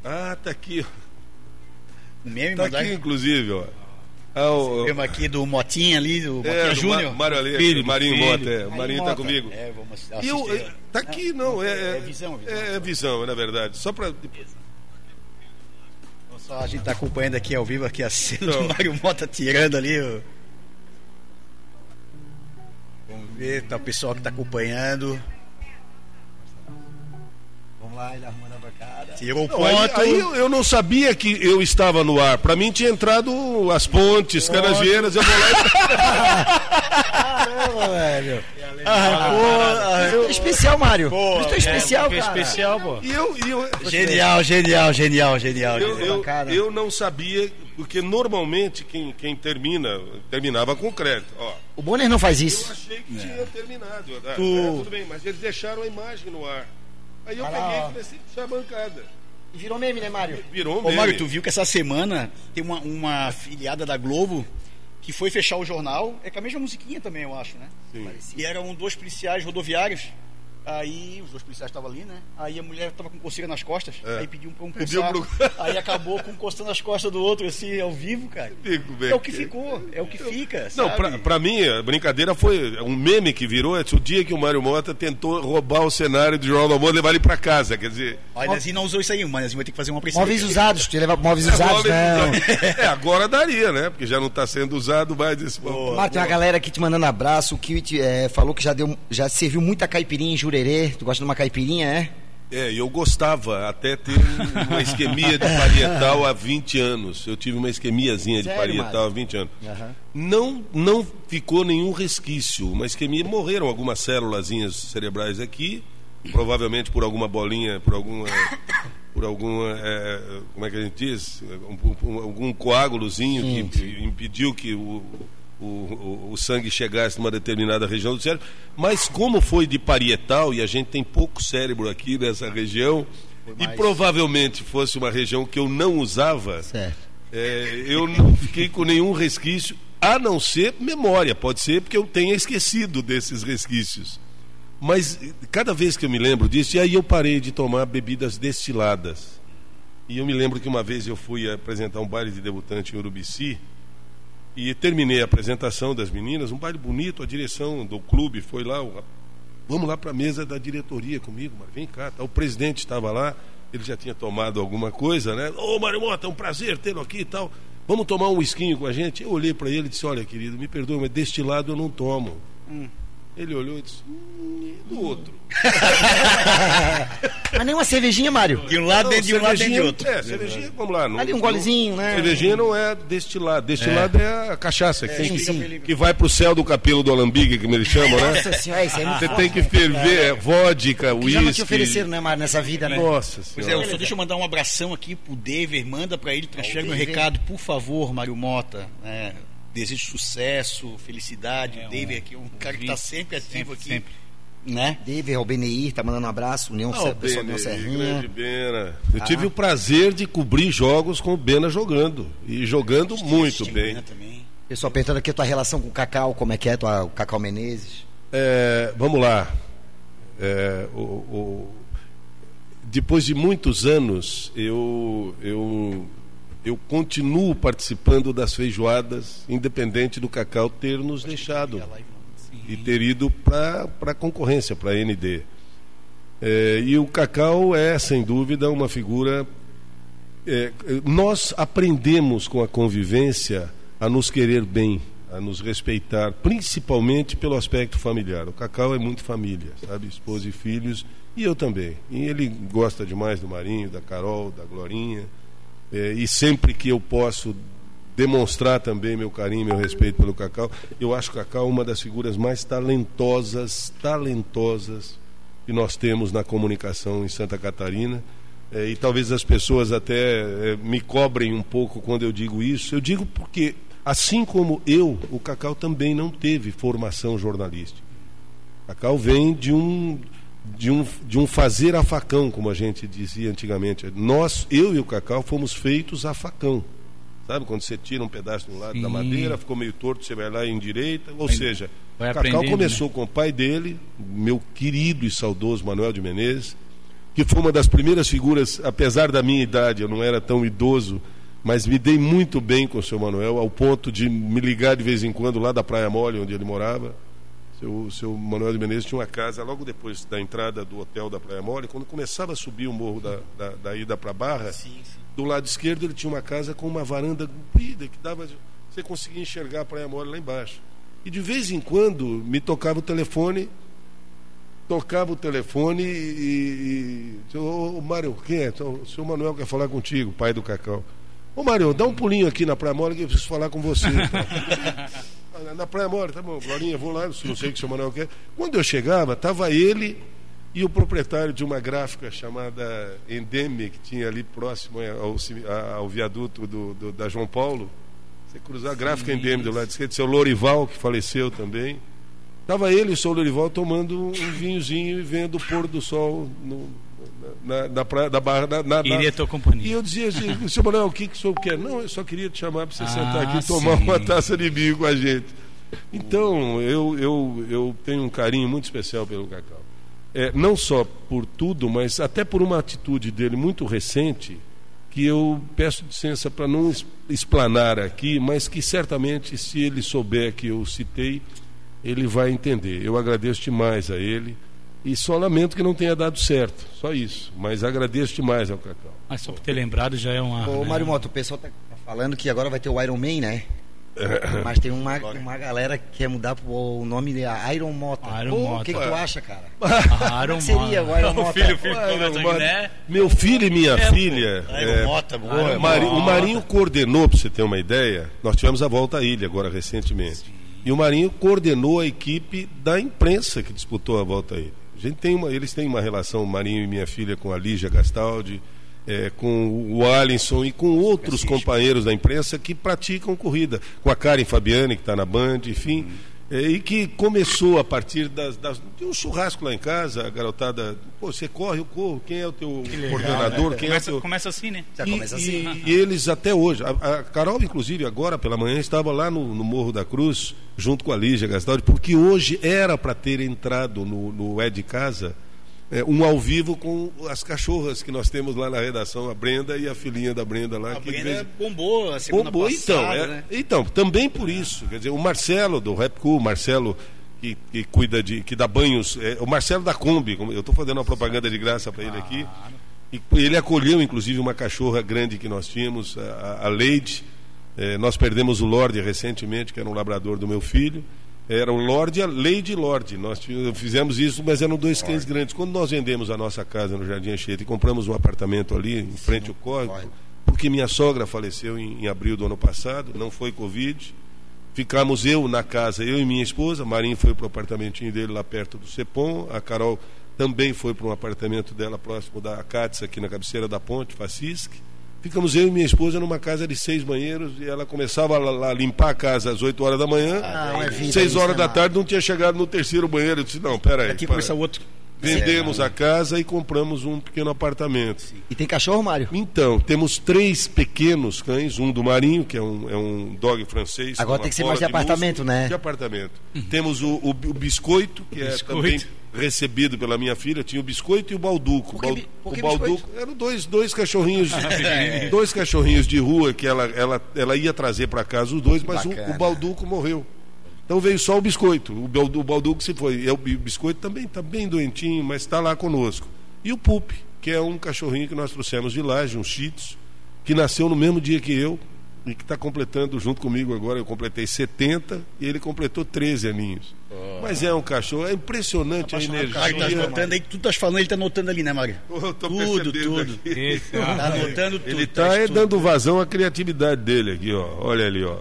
ah, tá aqui, ó. Um meme Tá aqui, inclusive, ó. Ah, o, Temos aqui do Motinha ali, do Motinha é, Júnior. Mário Ale, Filho, Marinho filho. Mota, é, o Marinho tá comigo. É, vamos eu, assistir. é, tá aqui, não, é, é, É visão, visão. é, é visão, na verdade. Só para Só a gente tá acompanhando aqui ao vivo aqui a cena Não. do Mário Mota tirando ali. ó. Vamos ver, tá o pessoal que tá acompanhando. Ele arrumando a bancada. Tirou o Não, aí, ponto. aí eu, eu não sabia que eu estava no ar. Para mim tinha entrado as pontes, canageiras, eu vou lá e... Caramba, velho. Ah, pô, É especial, Mário. Pô, Isso é especial, É, cara. especial, pô. E eu, e eu, Genial, genial, genial, genial. eu, genial. eu, eu não sabia, porque normalmente quem, quem termina, terminava com crédito. Ó, O Bonner não faz eu isso. achei que tinha terminado. Ah, Tu- é, tudo bem, mas eles deixaram a imagem no ar. Aí eu Vai lá, peguei ó. e comecei a puxar a bancada. E virou meme, né, Mário? Virou um Ô, meme. Mário, tu viu que essa semana tem uma, uma afiliada da Globo que foi fechar o jornal, é com a mesma musiquinha também, eu acho, né? Sim. E eram dois policiais rodoviários. Aí os dois policiais estavam ali, né? Aí a mulher tava com coceira nas costas, É. aí pediu pra um Pediu pro- Aí acabou com coçando as costas do outro, assim, ao vivo, cara. É o que ficou, é o que fica. Não, sabe? pra, pra mim, a brincadeira foi um meme que virou é o dia que o Mário Mota tentou roubar o cenário do Jornal do Amor e levar ele pra casa. Quer dizer, Ó, a Nezinho não usou isso aí, mas Nezinho vai ter que fazer uma precisa. Móveis usados, te levar móveis usados, móveis não. usados. É, agora daria, né? Porque já não está sendo usado mais esse. Mário, tem uma galera aqui te mandando abraço. O Kiwit é, falou que já, deu, já serviu muita caipirinha em Jurerê. Tu gosta de uma caipirinha, é? É, eu gostava até ter um- uma isquemia de parietal há 20 anos. Eu tive uma isquemiazinha de Sério, parietal Mário? há 20 anos. Não, não ficou nenhum resquício. Uma isquemia, morreram algumas célulazinhas cerebrais aqui, provavelmente por alguma bolinha, por alguma. Por alguma. é, como é que a gente diz? Um- um- algum coágulozinho que impediu que o, o, o- o sangue chegasse numa determinada região do cérebro. Mas como foi de parietal, e a gente tem pouco cérebro aqui nessa região, e provavelmente fosse uma região que eu não usava, é, eu não fiquei com nenhum resquício, a não ser memória. Pode ser porque eu tenha esquecido desses resquícios. Mas cada vez que eu me lembro disso, e aí eu parei de tomar bebidas destiladas. E eu me lembro que uma vez eu fui apresentar um baile de debutante em Urubici, e terminei a apresentação das meninas, um baile bonito, a direção do clube foi lá, vamos lá para a mesa da diretoria comigo, mas vem cá, tá, o presidente estava lá, ele já tinha tomado alguma coisa, né? Ô Mário Mota, é um prazer tê-lo aqui e tal. Vamos tomar um esquinho com a gente? Eu olhei para ele e disse, olha querido, me perdoe, mas destilado eu não tomo. Ele olhou e disse, hum, do outro. Mas nem uma cervejinha, Mário. De um lado Não, dentro de um lado dentro de outro. É, cervejinha, vamos lá. Não, Ali um não- golezinho, né? Cervejinha não é destilado. Destilado é, a cachaça, que, tem sim, que, sim. que vai pro céu do capelo do alambique, que eles chamam, né? Nossa senhora, isso aí é Você tem que né? ferver é, vodka, Que já não te uísque. ofereceram, né, Mário, nessa vida, né? Nossa Pois é, senhora. eu só deixa eu mandar um abração aqui pro Dever, manda pra ele, transfere meu recado, por favor, Mário Mota. né? Desejo sucesso, felicidade. É, o Dever aqui é um cara que tá sempre ativo Sempre, aqui. sempre. Né? David Albeneir tá mandando um abraço. União, Ah, o pessoal União Serrinha. Eu Ah. tive o prazer de cobrir jogos com o Bena jogando. E jogando muito bem. Pessoal perguntando aqui a tua relação com o Cacau, como é que é, tua, o Cacau Menezes. É, vamos lá. É, o- o- depois de muitos anos, eu, eu, eu continuo participando das feijoadas, independente do Cacau ter nos deixado e ter ido para a concorrência, para a ND. É, e o Cacau é, sem dúvida, uma figura. é, nós aprendemos com a convivência a nos querer bem, a nos respeitar, principalmente pelo aspecto familiar. O Cacau é muito família, sabe? Esposa e filhos, e eu também. E ele gosta demais do Marinho, da Carol, da Glorinha. É, e sempre que eu posso demonstrar também meu carinho, meu respeito pelo Cacau, eu acho o Cacau uma das figuras mais talentosas, talentosas que nós temos na comunicação em Santa Catarina. É, e talvez as pessoas até é, me cobrem um pouco quando eu digo isso. Eu digo porque, assim como eu, o Cacau também não teve formação jornalística. O Cacau vem de um, de um, de um fazer a facão, como a gente dizia antigamente. Nós, eu e o Cacau, fomos feitos a facão. Sabe, quando você tira um pedaço de um lado Sim. da madeira, ficou meio torto, você vai lá em direita. Ou Vai- seja, vai o Cacau aprendendo, começou né? com o pai dele, meu querido e saudoso Manuel de Menezes, que foi uma das primeiras figuras, apesar da minha idade, eu não era tão idoso, mas me dei muito bem com o seu Manuel, ao ponto de me ligar de vez em quando lá da Praia Mole, onde ele morava. Seu, o seu Manuel de Menezes tinha uma casa logo depois da entrada do hotel da Praia Mole, quando começava a subir o morro da, da, da ida para Barra, do lado esquerdo ele tinha uma casa com uma varanda comprida que dava. Você conseguia enxergar a Praia Mole lá embaixo. E de vez em quando me tocava o telefone, tocava o telefone e. e ô, ô, Mário, quem é? O senhor Manuel quer falar contigo, pai do Cacau. Ô Mário, dá um pulinho aqui na Praia Mole que eu preciso falar com você. Ah, na Praia Mole, tá bom, Glorinha, vou lá, não sei o que o senhor Manuel quer. Quando eu chegava, estava ele e o proprietário de uma gráfica chamada Endeme, que tinha ali próximo ao, cimi- a- ao viaduto do, do- da João Paulo. Você cruzar a gráfica Endeme do lado esquerdo, seu Lorival, que faleceu também. Estava ele e o seu Lorival tomando um vinhozinho e vendo o pôr do sol no- na, na praia da Barra. Na, na, Iria tua companhia. E eu dizia assim, seu Manuel, o que, que o senhor quer? Não, eu só queria te chamar para você Ah, sentar aqui e tomar sim. uma taça de vinho com a gente. Então, eu, eu, eu tenho um carinho muito especial pelo Cacau. É, não só por tudo, mas até por uma atitude dele muito recente, que eu peço licença para não explanar aqui, mas que certamente, se ele souber que eu citei, ele vai entender. Eu agradeço demais a ele e só lamento que não tenha dado certo, só isso. Mas agradeço demais ao Cacau. Mas só por ter lembrado já é uma. Ô, né? Mário Moto, o pessoal tá falando que agora vai ter o Iron Man, né? Mas tem uma, uma galera que quer mudar pro- o nome de Iron Mota. Iron Pô, Mota. O que, que tu acha, cara? Ah, Iron O que seria o Iron O Mota? filho, filho, Iron né? Meu filho e minha É, filha. Iron é, Mota, boa. o, Mari- o Mota. Marinho coordenou, para você ter uma ideia, nós tivemos a volta à ilha agora recentemente. E o Marinho coordenou a equipe da imprensa que disputou a volta à ilha. A gente tem uma, eles têm uma relação, Marinho e minha filha, com a Lígia Gastaldi, é, com o Alisson e com outros companheiros da imprensa que praticam corrida. Com a Karen Fabiani, que está na Band, enfim. é, e que começou a partir das, das- de um churrasco lá em casa, a garotada, pô, você corre, eu corro, quem é o teu coordenador, quem é o Começa, teu... começa assim, né? Já E, começa assim. e- e eles até hoje, a, a Carol, inclusive, agora pela manhã, estava lá no, no Morro da Cruz, junto com a Lígia Gastaldi, porque hoje era para ter entrado no, no É de Casa é, um ao vivo com as cachorras que nós temos lá na redação, a Brenda e a filhinha da Brenda lá. A que Brenda vez- bombou a segunda Bombou, então, passada, é- né? então, também por isso. Quer dizer, o Marcelo do Rap Cool, o Marcelo que, que cuida de. que dá banhos. é, o Marcelo da Kombi, eu estou fazendo uma propaganda de graça para ele aqui. E ele acolheu, inclusive, uma cachorra grande que nós tínhamos, a, a Leide. É, nós perdemos o Lorde recentemente, que era um labrador do meu filho. Era o Lorde e a Lady Lorde. Nós fizemos isso, mas eram dois cães grandes. Quando nós vendemos a nossa casa no Jardim Anchieta e compramos um apartamento ali, em frente ao córrego, porque minha sogra faleceu em, em abril do ano passado, não foi Covid. Ficamos eu na casa, eu e minha esposa. Marinho foi para o apartamentinho dele lá perto do Cepom. A Carol também foi para um apartamento dela próximo da Cátia, aqui na cabeceira da ponte, Facisque. Ficamos eu e minha esposa numa casa de seis banheiros e ela começava a, a limpar a casa às 8 horas da manhã. Ah, não é vida seis horas né, da tarde não tinha chegado no terceiro banheiro. Eu disse: Não, peraí. Aqui para. começa outro. Vendemos É, a casa e compramos um pequeno apartamento. E tem cachorro, Mário? Então, temos três pequenos cães, um do Marinho, que é um, é um dog francês. Agora tem que ser mais de apartamento, músculo. né? De apartamento. Temos o, o, o Biscoito, que é Biscoito. também recebido pela minha filha. Tinha o Biscoito e o Balduco. Por que por o que Balduco Biscoito? eram dois, dois cachorrinhos, dois cachorrinhos de rua que ela, ela, ela ia trazer para casa os dois, mas o, o Balduco morreu. Então veio só o biscoito. O, o Balduco se foi. E o bi- biscoito também está bem doentinho, mas está lá conosco. E o Pup, que é um cachorrinho que nós trouxemos de Laje, um Shih Tzu, que nasceu no mesmo dia que eu e que está completando junto comigo agora. Eu completei 70 e ele completou 13 aninhos. Mas é um cachorro, é impressionante a O cara que tá energia. anotando aí, que tu tá falando, ele tá anotando ali, né, Mário? Tudo, tudo. aqui. Esse, Tá ah, anotando tudo. Ele tá está é, tudo. dando vazão à criatividade dele aqui, ó. Olha ali, ó.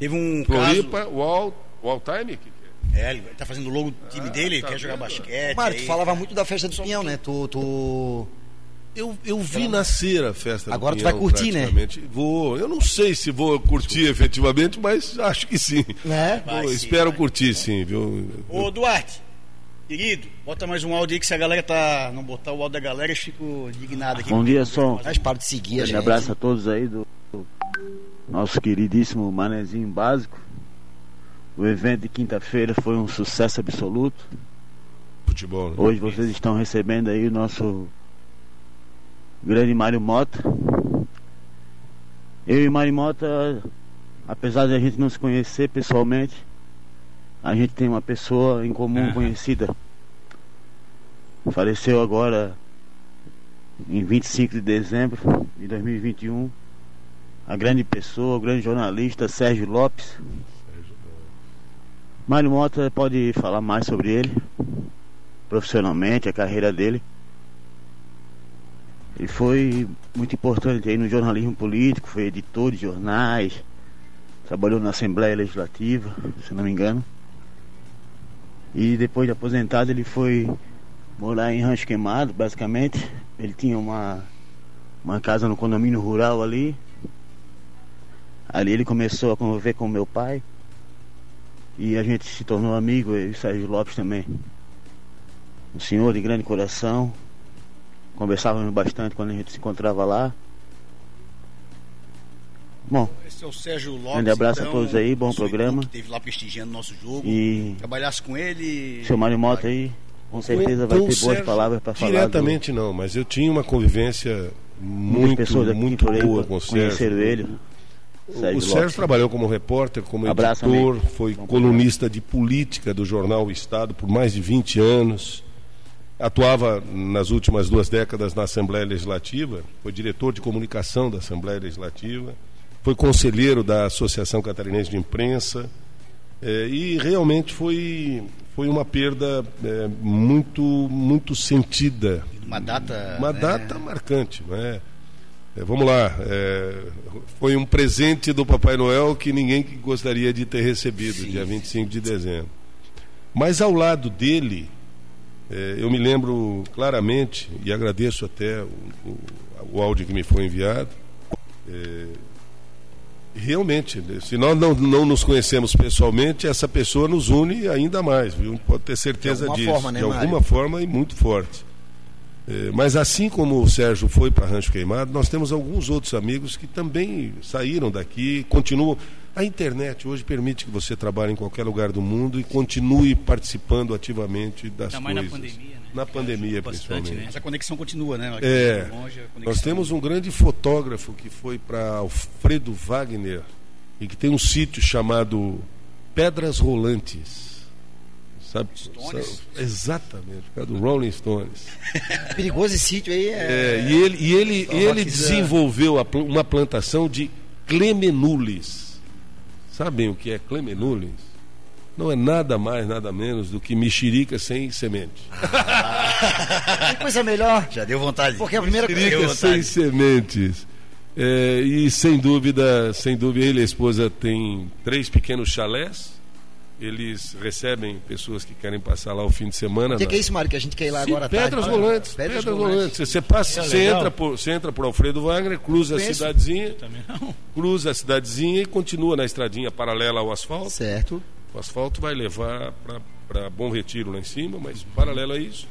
Teve um caso... Floripa, Wall, Wall Time? Que que é? Ele tá fazendo o logo do time dele, tá quer jogar vendo? basquete. Mário, tu falava muito da festa do Pinhão, né? Tu, tu... Eu, eu vi nascer a festa do Agora tu Pinhão, vai curtir, né? Vou. Eu não sei se vou curtir efetivamente, mas acho que sim. Né? Vou, sim, espero vai. curtir, sim, viu? Ô, Duarte, querido, bota mais um áudio aí que se a galera tá. não botar o áudio da galera, eu fico indignado aqui. Bom dia, som. Mas para de seguir a Grande gente. abraço a todos aí do do nosso queridíssimo Manezinho Básico. O evento de quinta-feira foi um sucesso absoluto. Futebol. né? Hoje vocês estão recebendo aí o nosso grande Mário Mota. Eu e Mário Mota, apesar de a gente não se conhecer pessoalmente, a gente tem uma pessoa em comum conhecida. Faleceu agora em 25 de dezembro de 2021. A grande pessoa, o grande jornalista Sérgio Lopes. Mário Mota pode falar mais sobre ele, profissionalmente, a carreira dele. Ele foi muito importante aí no jornalismo político, foi editor de jornais, trabalhou na Assembleia Legislativa, se não me engano. E depois de aposentado ele foi morar em Rancho Queimado, basicamente. Ele tinha uma, uma casa no condomínio rural ali. Ali ele começou a conviver com meu pai. E a gente se tornou amigo, eu e o Sérgio Lopes também. Um senhor de grande coração. Conversávamos bastante quando a gente se encontrava lá. Bom, Esse é o Sérgio Lopes. Grande abraço a então, todos aí, bom programa. que Teve lá prestigiando o nosso jogo. E- Trabalhasse com ele. seu Mário Mota aí, com certeza vai Então, ter boas Sérgio, palavras para falar. do- Diretamente não, mas eu tinha uma convivência muito, pessoas muito boa com o conheceram Sérgio. ele. O Sérgio Sérgio Lopes. trabalhou como repórter, como Abraço, editor, amigo. foi colunista de política do jornal O Estado por mais de 20 anos. Atuava nas últimas duas décadas na Assembleia Legislativa, foi diretor de comunicação da Assembleia Legislativa, foi conselheiro da Associação Catarinense de Imprensa eh, e realmente foi, foi uma perda eh, muito, muito sentida. Uma data. Uma né? data marcante, não é? É, vamos lá, é, foi um presente do Papai Noel que ninguém gostaria de ter recebido, dia 25 de dezembro. Mas ao lado dele, é, eu me lembro claramente, e agradeço até o, o, o áudio que me foi enviado, é, realmente, se nós não, não nos conhecemos pessoalmente, essa pessoa nos une ainda mais, viu? Pode ter certeza De disso. forma, né, de Mário? alguma forma e muito forte. É, mas assim como o Sérgio foi para Rancho Queimado, nós temos alguns outros amigos que também saíram daqui, continuam. A internet hoje permite que você trabalhe em qualquer lugar do mundo e continue participando ativamente das Ainda mais na coisas. pandemia, né? Na pandemia, bastante, principalmente. Mas a conexão continua, né? Aqui É, longe, a conexão- nós temos um grande fotógrafo que foi para Alfredo Wagner e que tem um sítio chamado Pedras Rolantes. Sabe? Stones? Sabe? Exatamente, por causa do Rolling Stones. Perigoso esse sítio aí. É... É, e ele, e ele, Só ele desenvolveu a uma plantação de clemenulis. Sabem o que é clemenulis? Não é nada mais, nada menos do que mexerica sem semente. Que coisa melhor. Já deu vontade. Porque a primeira Mexerica vontade. sem sementes. É, e sem dúvida, sem dúvida, ele e a esposa têm três pequenos chalés. Eles recebem pessoas que querem passar lá o fim de semana. O que, na- que é isso, Mário? Que a gente quer ir lá Sim, agora Pedras tarde? Rolantes. Pedras Pedras, Rolantes. Rolantes. Você passa, É você entra, por, você entra por Alfredo Wagner, cruza a cidadezinha, cruza a cidadezinha e continua na estradinha paralela ao asfalto. Certo. O asfalto vai levar para Bom Retiro lá em cima, mas paralelo a isso.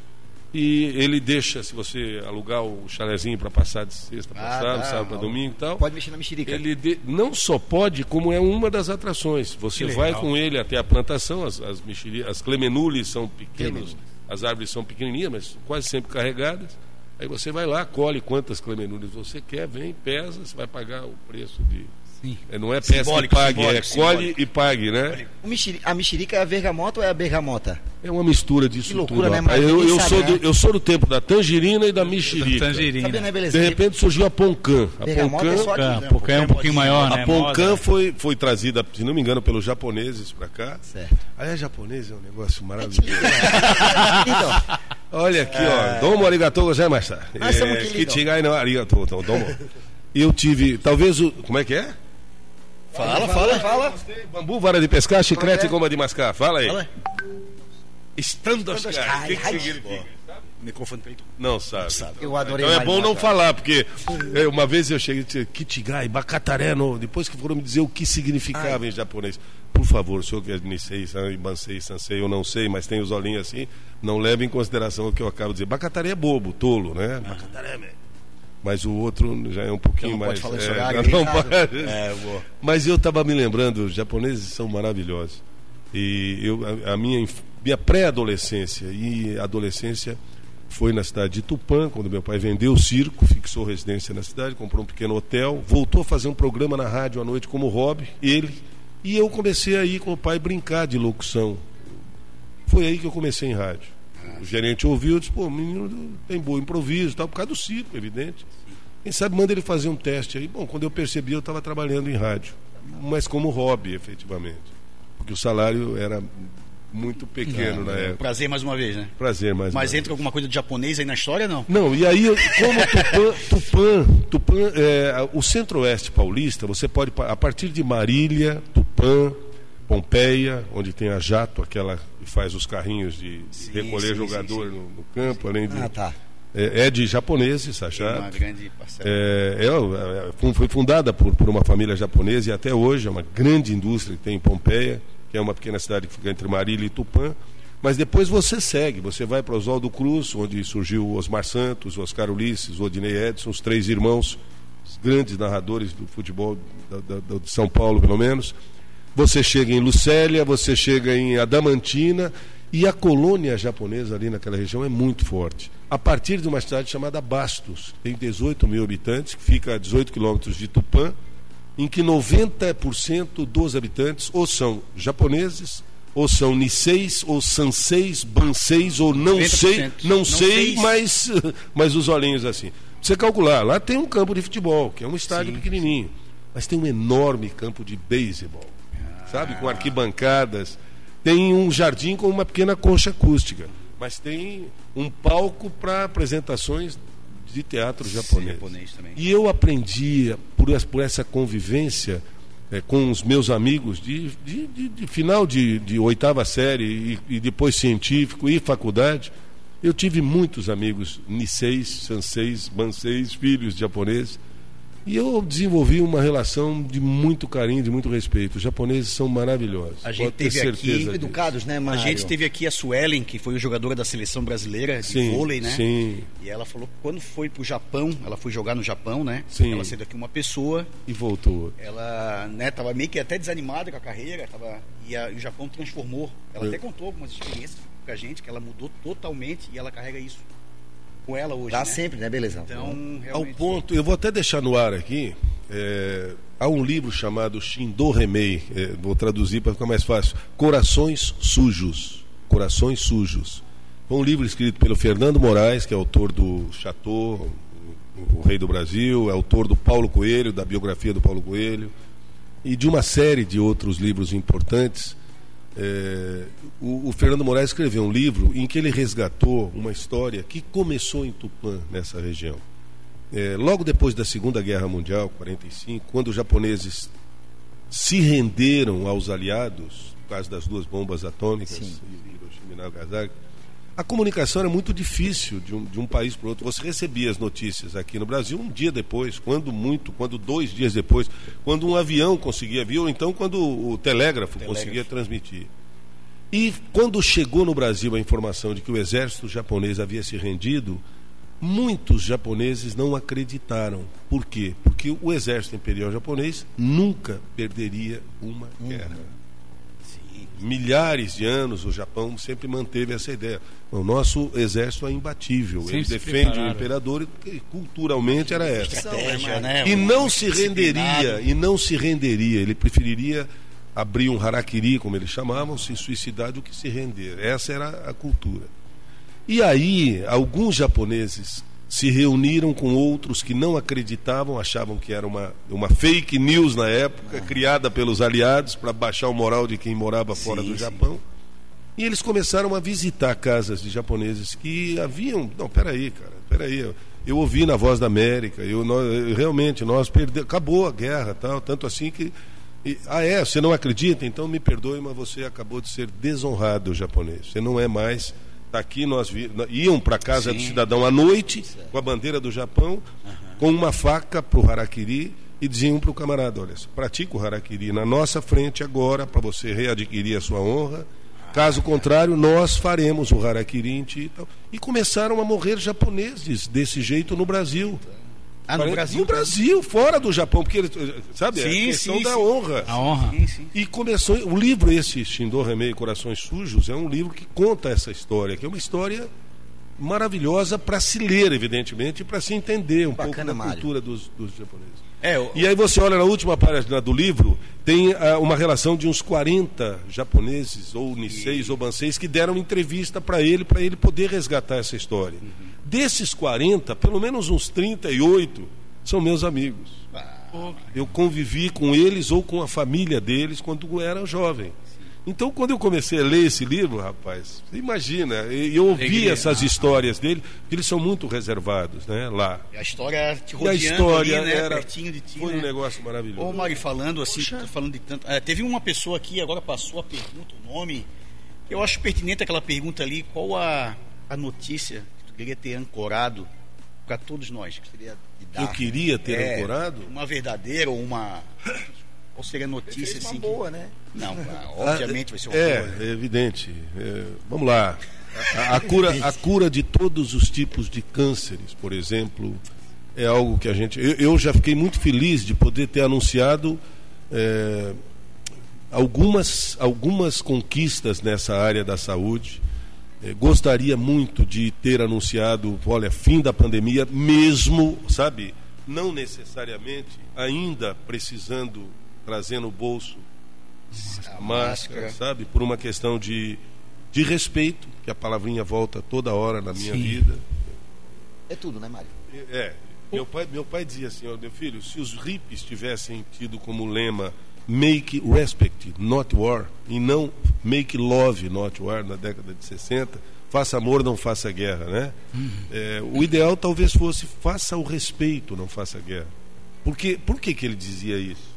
E ele deixa, se você alugar o chalezinho para passar de sexta para Ah, sábado, tá. sábado para domingo e tal. Pode mexer na mexerica. Ele de- não só pode, como é uma das atrações. Você Que vai legal. com ele até a plantação, as, as, as clemenules são pequenos, Clemenules. as árvores são pequenininhas, mas quase sempre carregadas. Aí você vai lá, colhe quantas clemenules você quer, vem, pesa, você vai pagar o preço de. Sim. É, não é peça e Simbólico, pague, é simbólico, colhe e pague, né? O mexeri- A mexerica é a bergamota ou é a bergamota? É uma mistura disso Que loucura, tudo. né, mas eu, eu sabe, sou né? do, eu sou do tempo da tangerina e da mexerica. Tangerina. Sabia, né, beleza? De repente surgiu a Poncã. A Bergamota é Poncã, só aqui. Poncã, né? Poncã é um pouquinho maior, né? a Poncã Moda. foi, foi trazida, se não me engano, pelos japoneses para cá. Certo. Aliás, japonês é um negócio maravilhoso. Então, Olha aqui, ó. Domo arigatou gozaimasu. Nós estamos É. Kichigai no arigatou. Então, domo. Eu tive, talvez o. Como é que é? Fala, fala, fala. Bambu, vara de pescar, chiclete e goma de mascar. Fala aí. Fala. Estando Estando O que, que Ai, significa? Microfone peito. Não sabe. Eu adorei Então é bom não falar, porque é, uma vez eu cheguei e disse Kitigai, Bacataré, no, depois que foram me dizer o que significava em japonês. Por favor, o senhor que é Nisei, San- Bansei, Sansei, eu não sei, mas tem os olhinhos assim, não leve em consideração o que eu acabo de dizer. Bacataré é bobo, tolo, né? Bacataré, velho. Mas o outro já é um pouquinho não mais. pode falar é, horário não aí. É. Mas eu estava me lembrando, os japoneses são maravilhosos. E eu, a, a minha, minha pré-adolescência e adolescência foi na cidade de Tupã, quando meu pai vendeu o circo, fixou residência na cidade, comprou um pequeno hotel, voltou a fazer um programa na rádio à noite como hobby, ele. E eu comecei a ir com o pai brincar de locução. Foi aí que eu comecei em rádio. O gerente ouviu e disse, pô, o menino tem bom improviso, tal, por causa do circo, evidente. Quem sabe manda ele fazer um teste aí. Bom, quando eu percebi, eu estava trabalhando em rádio, mas como hobby, efetivamente. Porque o salário era muito pequeno na época. Prazer mais uma vez, né? Prazer, mais Mas uma entra alguma coisa de japonês aí na história, não? não, e aí, como Tupã, Tupã, Tupã é, o centro-oeste paulista, você pode, a partir de Marília, Tupã, Pompeia, onde tem a Jato, aquela que faz os carrinhos de recolher sim, jogador sim, sim. No, no campo, além de. Ah, tá. É, é de japoneses, a Uma Jato. grande parcela. É, é, é, foi- fundada por, por uma família japonesa e até hoje é uma grande indústria que tem em Pompeia, que é uma pequena cidade que fica entre Marília e Tupã. Mas depois você segue, você vai para Oswaldo Cruz, onde surgiu o Osmar Santos, Oscar Ulisses, Odinei Edson, os três irmãos, os grandes narradores do futebol da- da- da- de São Paulo, pelo menos. Você chega em Lucélia, você chega em Adamantina e a colônia japonesa ali naquela região é muito forte. A partir de uma cidade chamada Bastos, tem 18 mil habitantes, que fica a 18 quilômetros de Tupã, em que 90% dos habitantes ou são japoneses, ou são niseis, ou sanseis, banseis, ou não 90%. sei, não, Não sei, seis. mas, mas os olhinhos assim. Você calcular, lá tem um campo de futebol, que é um estádio pequenininho, mas tem um enorme campo de beisebol, sabe, com arquibancadas. Tem um jardim com uma pequena concha acústica, mas tem um palco para apresentações de teatro japonês. japonês. E eu aprendi por, es- por essa convivência eh, com os meus amigos de, de- de- de final de, de oitava série e, e depois científico e faculdade. Eu tive muitos amigos niseis, sanseis, banseis, filhos japoneses. E eu desenvolvi uma relação de muito carinho, de muito respeito. Os japoneses são maravilhosos. A gente Pode teve certeza aqui disso. Educados, né, A Mário? gente teve aqui a Suelen, que foi jogadora da seleção brasileira de Sim, vôlei, né? sim. E ela falou que quando foi pro Japão, ela foi jogar no Japão, né? Sim. Ela saiu daqui uma pessoa, E voltou. ela, né, tava meio que até desanimada com a carreira, tava, e, a- e o Japão transformou. Ela Eu- até contou algumas experiências com a gente, que ela mudou totalmente e ela carrega isso com ela hoje, Dá né? sempre, né, beleza? Então, Ao ponto, eu vou até deixar no ar aqui. é, há um livro chamado Shindo Remei, é, vou traduzir para ficar mais fácil. Corações Sujos. Corações Sujos. Foi um livro escrito pelo Fernando Moraes, que é autor do Chateau, o, o Rei do Brasil, é autor do Paulo Coelho, da biografia do Paulo Coelho, e de uma série de outros livros importantes. É, o, o Fernando Moraes escreveu um livro em que ele resgatou uma história que começou em Tupã, nessa região. É, logo depois da Segunda Guerra Mundial, 45, quando os japoneses se renderam aos aliados, por causa das duas bombas atômicas, Hiroshima e Nagasaki, a comunicação era muito difícil de um, de um país para o outro. Você recebia as notícias aqui no Brasil um dia depois, quando muito, quando dois dias depois, quando um avião conseguia vir, ou então quando o telégrafo, conseguia transmitir. E quando chegou no Brasil a informação de que o exército japonês havia se rendido, muitos japoneses não acreditaram. Por quê? Porque o exército imperial japonês nunca perderia uma guerra. Milhares de anos o Japão sempre manteve essa ideia. O nosso exército é imbatível. Sempre Ele defende o imperador porque culturalmente era essa. Estratégia, né? E não se renderia, e não se renderia. Ele preferiria abrir um harakiri, como eles chamavam, se suicidar do que se render. Essa era a cultura. E aí, alguns japoneses se reuniram com outros que não acreditavam, achavam que era uma, uma fake news na época, criada pelos aliados para baixar o moral de quem morava fora do Japão. E eles começaram a visitar casas de japoneses que haviam. Não, peraí, cara, peraí. Eu, ouvi na Voz da América, eu, nós, realmente, nós perdemos. Acabou a guerra, tal, tanto assim que E, ah, é? Você não acredita? Então me perdoe, mas você acabou de ser desonrado, japonês. Você não é mais. Tá aqui nós vi, iam para casa Sim. do cidadão à noite com a bandeira do Japão, com uma faca para o harakiri e diziam para o camarada: olha, pratica o harakiri na nossa frente agora para você readquirir a sua honra. Caso contrário, nós faremos o harakiri em ti. E, tal. e começaram a morrer japoneses desse jeito no Brasil. Ah, no Brasil No Brasil, fora do Japão, porque, eles- sabe, é a Sim, questão sim, da sim. honra. A honra. Sim. E começou. O livro, esse, Shindo Remei Corações Sujos, é um livro que conta essa história, que é uma história maravilhosa para se ler, evidentemente, e para se entender um pouco Bacana, da Mário. cultura dos, dos japoneses. É, o- E aí você olha na última página do livro, tem ah, uma relação de uns 40 japoneses, ou niseis, ou banseis, que deram entrevista para ele, para ele poder resgatar essa história. Desses 40, pelo menos uns 38 são meus amigos. Eu convivi com eles ou com a família deles quando eu era jovem. Então, quando eu comecei a ler esse livro, rapaz, imagina, e eu ouvi essas histórias dele, porque eles são muito reservados, né, lá. a história te E a rodeando história ali, né, era, pertinho de ti, foi né? um negócio maravilhoso. Ô, Mari, falando assim, falando de tanto. é, teve uma pessoa aqui, agora passou a pergunta, o nome. Eu acho pertinente aquela pergunta ali: qual a, a notícia queria ter ancorado para todos nós? Que seria de dar, Eu queria ter É, ancorado? Uma verdadeira ou uma. Qual seria a notícia uma assim? boa, né? Não, ah, obviamente vai ser uma é, boa. né? É evidente. É, vamos lá. A, a cura, a cura de todos os tipos de cânceres, por exemplo, é algo que a gente. Eu, eu já fiquei muito feliz de poder ter anunciado é, algumas, algumas conquistas nessa área da saúde. É, gostaria muito de ter anunciado, olha, fim da pandemia, mesmo, sabe, não necessariamente ainda precisando trazer no bolso a máscara, sabe, por uma questão de, de respeito, que a palavrinha volta toda hora na minha Sim. vida. É tudo, né, Mário? É, meu pai, meu pai dizia assim, ó, meu filho, se os hippies tivessem tido como lema make respect, not war, e não make love, not war, na década de 60, faça amor, não faça guerra, né? É, o ideal talvez fosse faça o respeito, não faça guerra. Porque, por que, que ele dizia isso?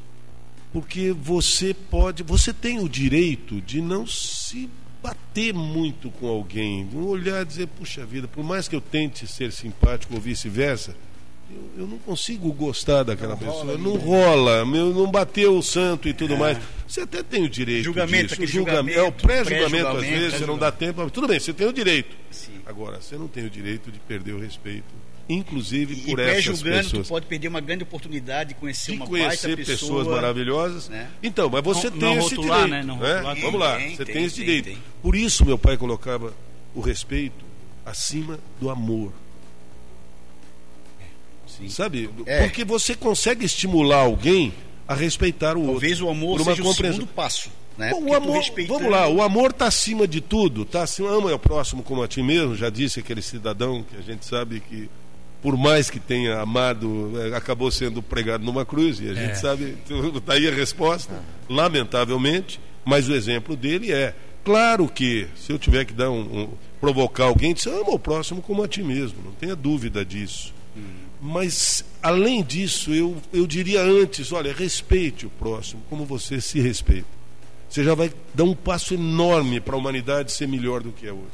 Porque você pode, você tem o direito de não se bater muito com alguém, olhar e dizer, puxa vida, por mais que eu tente ser simpático ou vice-versa, eu, eu não consigo gostar daquela pessoa, não rola, meu, não bateu o santo e tudo mais. Você até tem o direito Julgamento, disso. julgamento, é o julgamento, pré-julgamento, às pré-julgamento, vezes você não dá tempo, tudo bem, você tem o direito. Agora, você não tem o direito de perder o respeito, inclusive E por essas pré-julgando, tu pessoas. pode perder uma grande oportunidade de conhecer De uma conhecer pessoa, pessoas maravilhosas. né? Então, mas você Não- tem não esse rotular, direito. né? Não né? rotular. Vamos lá, Tem, você tem, tem, esse tem, direito. Por isso meu pai colocava o respeito acima do amor. Sabe? É. Porque você consegue estimular alguém a respeitar o outro. Talvez o amor seja o compreensão. segundo passo. Né? Bom, o amor, respeitando- vamos lá, o amor está acima de tudo, tá acima, ama o próximo como a ti mesmo, já disse aquele cidadão que a gente sabe que por mais que tenha amado, eh, acabou sendo pregado numa cruz, e a gente É. sabe, daí a resposta, lamentavelmente, mas o exemplo dele é, claro que se eu tiver que dar um, um- provocar alguém, diz, ama o próximo como a ti mesmo, não tenha dúvida disso. Mas, além disso, eu, eu diria antes: olha, respeite o próximo como você se respeita. Você já vai dar um passo enorme para a humanidade ser melhor do que é hoje.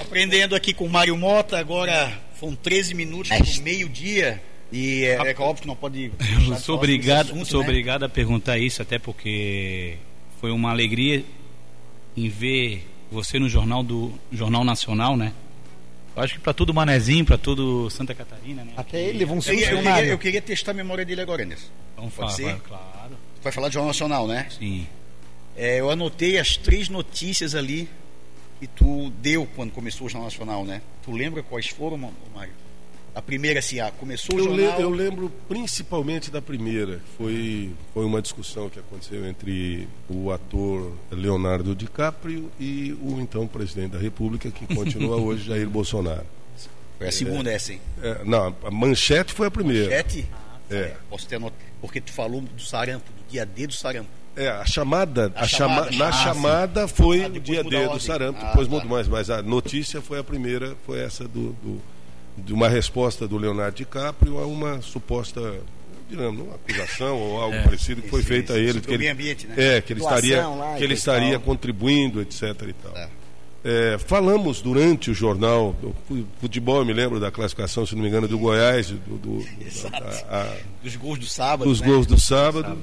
Aprendendo aqui com o Mário Mota, agora foram 13 minutos do meio-dia. E é, é óbvio que não pode. Eu sou obrigado, sou obrigado a perguntar isso, até porque foi uma alegria em ver você no jornal do Jornal Nacional, né? Eu acho que para tudo Manezinho, para tudo Santa Catarina, né? Até ele levou um Eu, queria- eu, queria, eu queria testar a memória dele agora, Anderson. Vamos Pode falar, ser? claro. Tu vai falar de Jornal Nacional, né? Sim. É, eu anotei as três notícias ali que tu deu quando começou o Jornal Nacional, né? Tu lembra quais foram, Mário? A primeira, assim, ah, começou o Eu, le- eu lembro principalmente da primeira. Foi, foi uma discussão que aconteceu entre o ator Leonardo DiCaprio e o então presidente da República, que continua hoje, Jair Bolsonaro. Foi a segunda, essa, hein? É, não, a manchete foi a primeira. Manchete? É. Posso ter anotado. Porque tu falou do sarampo, do dia D do sarampo. É, a chamada, A a chama- chamada, na ah, sim. chamada foi Ah, o dia D do sarampo, Ah, depois tá. mudou mais, mas a notícia foi a primeira, foi essa do, do- de uma resposta do Leonardo DiCaprio a uma suposta digamos, uma acusação ou algo É. parecido que foi Isso, feito a ele. Que ele ambiente, né? É, que ele Doação estaria, lá que ele estaria tal. contribuindo, etc. e tal. Tá. É, falamos durante o jornal, do fu- futebol, eu me lembro da classificação, se não me engano, do Goiás, do, do- Exato. a- a- Dos gols do sábado. dos né? gols do sábado.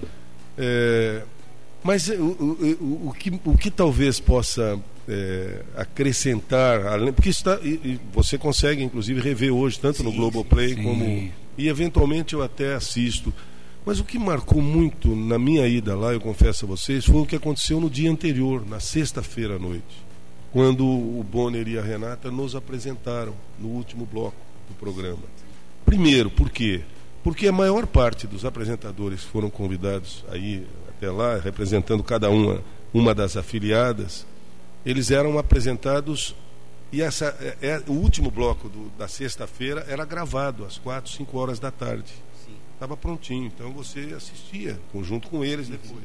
É, mas o, o, o, o que, o que talvez possa é, acrescentar, além, porque está, e, e você consegue inclusive rever hoje, tanto no Globoplay sim. como. E eventualmente eu até assisto. Mas o que marcou muito na minha ida lá, eu confesso a vocês, foi o que aconteceu no dia anterior, na sexta-feira à noite, quando o Bonner e a Renata nos apresentaram no último bloco do programa. Primeiro, por quê? Porque a maior parte dos apresentadores que foram convidados aí até lá, representando cada uma, uma das afiliadas, eles eram apresentados e essa é, é- o último bloco do- da sexta-feira era gravado às quatro, cinco horas da tarde. Estava prontinho, então você assistia junto com eles depois.